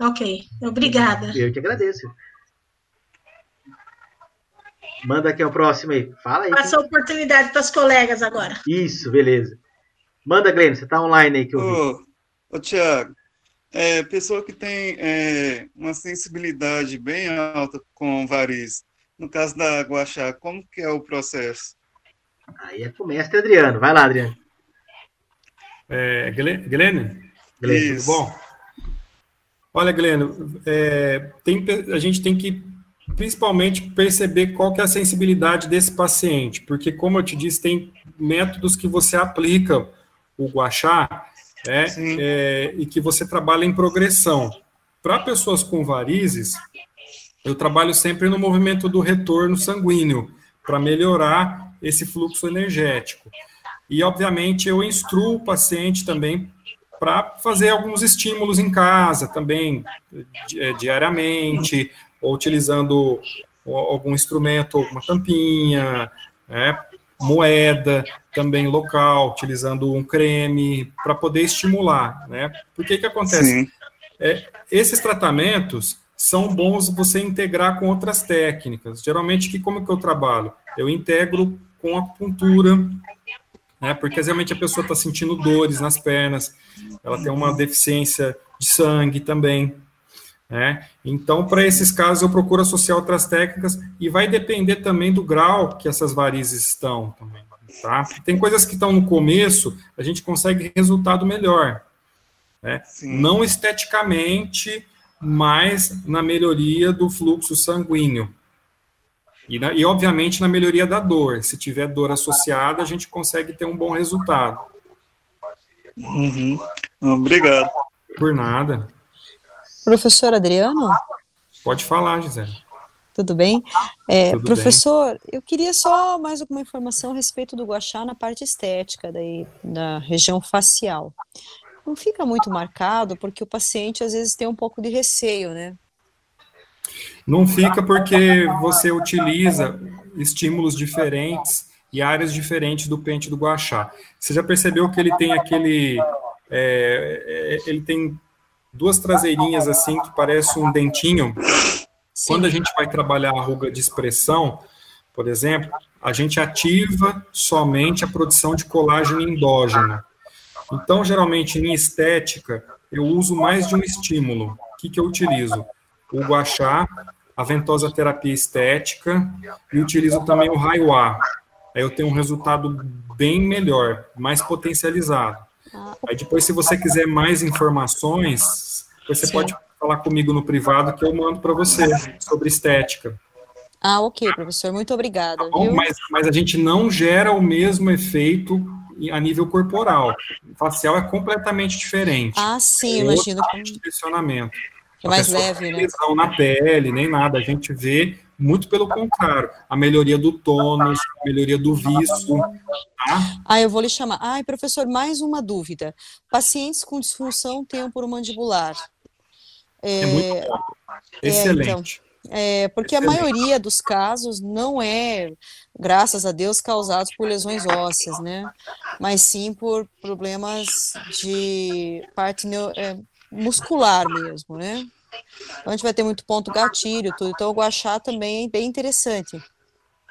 E: Ok, obrigada.
C: Eu que agradeço. Manda aqui o próximo aí. Fala aí.
E: Passa a oportunidade para os colegas agora.
C: Isso, beleza. Manda, Glenn, você está online aí que eu vi.
H: Ô, ô Tiago, é, pessoa que tem é, uma sensibilidade bem alta com varizes, no caso da guaxá, como que é o processo?
C: Aí é com o mestre Adriano. Vai lá, Adriano.
A: É, Glenn? Glenn, tudo bom? Olha, Glenn, é, tem, a gente tem que principalmente perceber qual que é a sensibilidade desse paciente, porque como eu te disse, tem métodos que você aplica o guachá né, é, e que você trabalha em progressão. Para pessoas com varizes, eu trabalho sempre no movimento do retorno sanguíneo para melhorar esse fluxo energético. E, obviamente, eu instruo o paciente também para fazer alguns estímulos em casa também, é, diariamente, ou utilizando algum instrumento, alguma tampinha, né, moeda também local, utilizando um creme para poder estimular, né? Por que que acontece? É, esses tratamentos são bons você integrar com outras técnicas. Geralmente, que como que eu trabalho? Eu integro com acupuntura, né? Porque realmente a pessoa está sentindo dores nas pernas, ela tem uma deficiência de sangue também, né? Então, para esses casos, eu procuro associar outras técnicas e vai depender também do grau que essas varizes estão. Também, tá? Tem coisas que estão no começo, a gente consegue resultado melhor. Né? Não esteticamente, mas na melhoria do fluxo sanguíneo. E, na, e, obviamente, na melhoria da dor. Se tiver dor associada, a gente consegue ter um bom resultado.
H: Uhum. Obrigado.
A: Por nada.
I: Professor Adriano?
A: Pode falar, Gisele.
I: Tudo bem? É, Tudo professor, bem. eu queria só mais alguma informação a respeito do guachá na parte estética daí, da região facial. Não fica muito marcado porque o paciente às vezes tem um pouco de receio, né?
A: Não fica porque você utiliza estímulos diferentes e áreas diferentes do pente do guachá. Você já percebeu que ele tem aquele... É, é ele tem duas traseirinhas assim que parece um dentinho. Sim. Quando a gente vai trabalhar a ruga de expressão, por exemplo, a gente ativa somente a produção de colágeno endógeno. Então, geralmente, em estética, eu uso mais de um estímulo. O que, que eu utilizo? O guachá, a ventosa terapia estética e utilizo também o raio A. Aí eu tenho um resultado bem melhor, mais potencializado. Aí depois, se você quiser mais informações, você Sim. pode falar comigo no privado que eu mando para você sobre estética.
I: Ah, ok, professor, muito obrigada. Tá
A: bom, mas, mas a gente não gera o mesmo efeito a nível corporal. O facial é completamente diferente.
I: Ah, sim, é imagino.
A: Que... direcionamento.
I: É mais leve, né?
A: Não na pele, nem nada. A gente vê muito pelo contrário, a melhoria do tônus, a melhoria do viço. Tá?
I: Ah, eu vou lhe chamar. Ai, professor, mais uma dúvida. Pacientes com disfunção temporomandibular.
A: É, é muito bom. Excelente. É, então,
I: é, porque a maioria dos casos não é, graças a Deus, causados por lesões ósseas, né? Mas sim por problemas de parte é, muscular mesmo, né? Então a gente vai ter muito ponto gatilho, tudo. Então o guachá também é bem interessante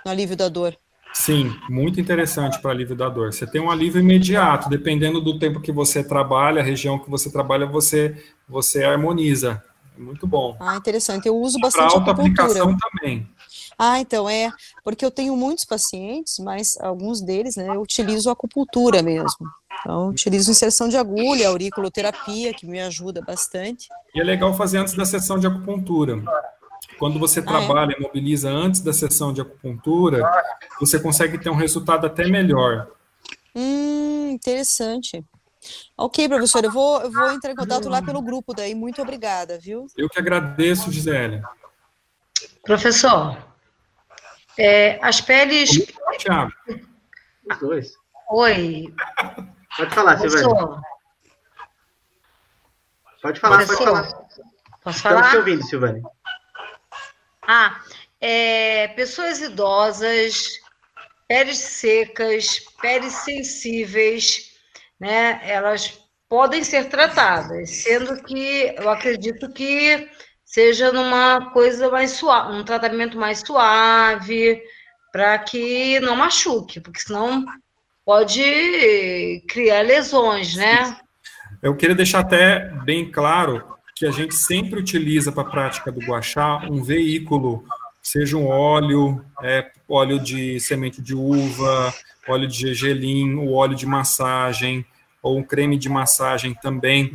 I: no alívio da dor.
A: Sim, muito interessante para alívio da dor. Você tem um alívio imediato, dependendo do tempo que você trabalha, a região que você trabalha, você você harmoniza. É muito bom.
I: Ah, interessante. Eu uso bastante pra
A: acupuntura. também.
I: Ah, então é, porque eu tenho muitos pacientes, mas alguns deles, né, eu utilizo acupuntura mesmo. Então, utilizo inserção de agulha, auriculoterapia, que me ajuda bastante.
A: E é legal fazer antes da sessão de acupuntura. Quando você trabalha ah, é? e mobiliza antes da sessão de acupuntura, você consegue ter um resultado até melhor.
I: Hum, interessante. Ok, professor, eu vou, eu vou entrar em contato lá pelo grupo daí. Muito obrigada, viu?
A: Eu que agradeço, Gisele.
B: Professor, é, as peles.
A: Tiago.
C: Os dois.
B: Oi.
C: Pode falar, Silvana. Pode falar, Professor, pode falar.
B: Posso falar? Estamos
C: te ouvindo, Silvane.
B: Ah, é, pessoas idosas, peles secas, peles sensíveis, né? Elas podem ser tratadas, sendo que eu acredito que seja numa coisa mais suave, um tratamento mais suave, para que não machuque, porque senão pode criar lesões, né?
A: Eu queria deixar até bem claro que a gente sempre utiliza para a prática do guachá um veículo, seja um óleo, é, óleo de semente de uva, óleo de gergelim, o óleo de massagem, ou um creme de massagem também.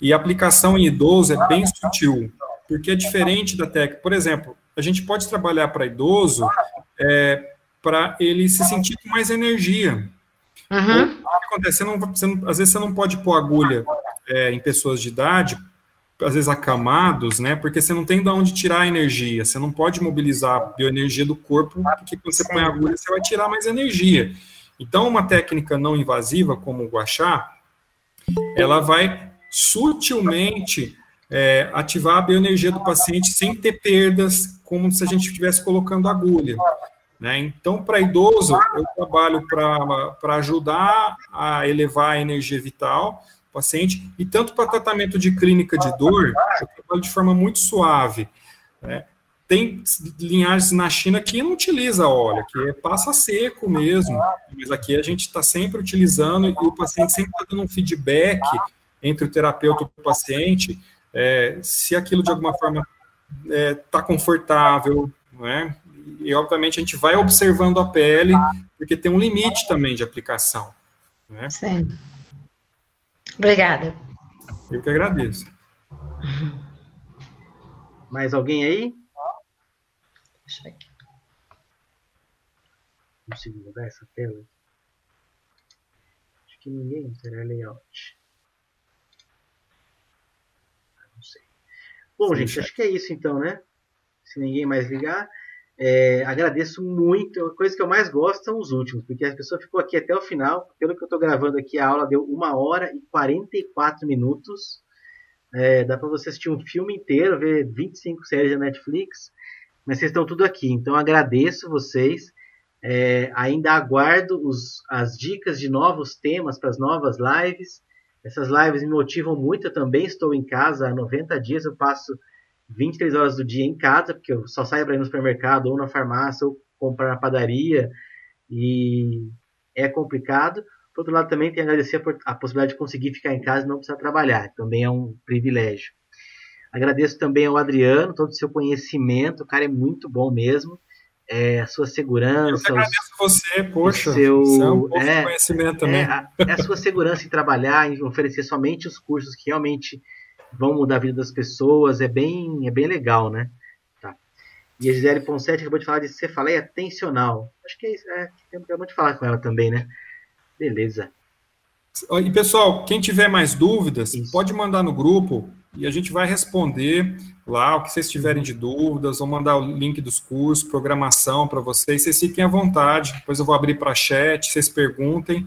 A: E a aplicação em idoso é bem sutil, porque é diferente da técnica. Por exemplo, a gente pode trabalhar para idoso é, para ele se sentir com mais energia. Uhum. O que acontece? Você não, você não, às vezes você não pode pôr agulha é, em pessoas de idade, às vezes acamados, né? Porque você não tem de onde tirar a energia. Você não pode mobilizar a bioenergia do corpo, porque quando você põe a agulha, você vai tirar mais energia. Então, uma técnica não invasiva, como o guachá, ela vai sutilmente é, ativar a bioenergia do paciente sem ter perdas, como se a gente estivesse colocando agulha. Né? Então, para idoso, eu trabalho para ajudar a elevar a energia vital paciente, e tanto para tratamento de clínica de dor, eu trabalho de forma muito suave. Né? Tem linhagens na China que não utiliza óleo, que passa seco mesmo, mas aqui a gente está sempre utilizando e o paciente sempre está dando um feedback entre o terapeuta e o paciente, é, se aquilo de alguma forma está é, tá confortável, não é? e obviamente a gente vai observando a pele, porque tem um limite também de aplicação. Né?
B: Sim. Obrigada.
A: Eu que agradeço. [LAUGHS]
C: Mais alguém aí? Deixa eu aqui. Consigo mudar essa tela? Acho que ninguém terá layout. Ah, não sei. Bom, Sim, gente, acho que é isso então, né? Se ninguém mais ligar. É, agradeço muito. A coisa que eu mais gosto são os últimos, porque a pessoa ficou aqui até o final. Pelo que eu estou gravando aqui, a aula deu uma hora e 44 minutos. É, dá para você assistir um filme inteiro, ver 25 séries da Netflix, mas vocês estão tudo aqui. Então agradeço vocês. É, ainda aguardo os, as dicas de novos temas para as novas lives. Essas lives me motivam muito. Eu também estou em casa há 90 dias. Eu passo 23 horas do dia em casa, porque eu só saio para ir no supermercado ou na farmácia ou comprar na padaria. E é complicado. Por outro lado, também tem que agradecer a possibilidade de conseguir ficar em casa e não precisar trabalhar. Também é um privilégio. Agradeço também ao Adriano, todo o seu conhecimento. O cara é muito bom mesmo é, a sua segurança. Eu
A: agradeço os, você, poxa.
C: Seu,
A: é um é, conhecimento também. É
C: a, é a, sua segurança em trabalhar, em oferecer somente os cursos que realmente vão mudar a vida das pessoas. É bem, é bem legal, né? Tá. E a Gisele Ponsetti acabou de falar de cefaleia tensional. Acho que é isso. É, de falar com ela também, né? Beleza.
A: E pessoal, quem tiver mais dúvidas, isso. pode mandar no grupo e a gente vai responder lá o que vocês tiverem de dúvidas, vou mandar o link dos cursos, programação para vocês, vocês fiquem à vontade, depois eu vou abrir para chat, vocês perguntem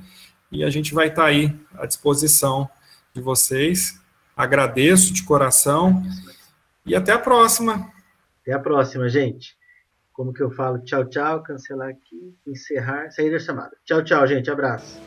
A: e a gente vai estar tá aí à disposição de vocês. Agradeço de coração e até a próxima.
C: Até a próxima, gente. Como que eu falo? Tchau, tchau, cancelar aqui, encerrar, sair da chamada. Tchau, tchau, gente. Abraço.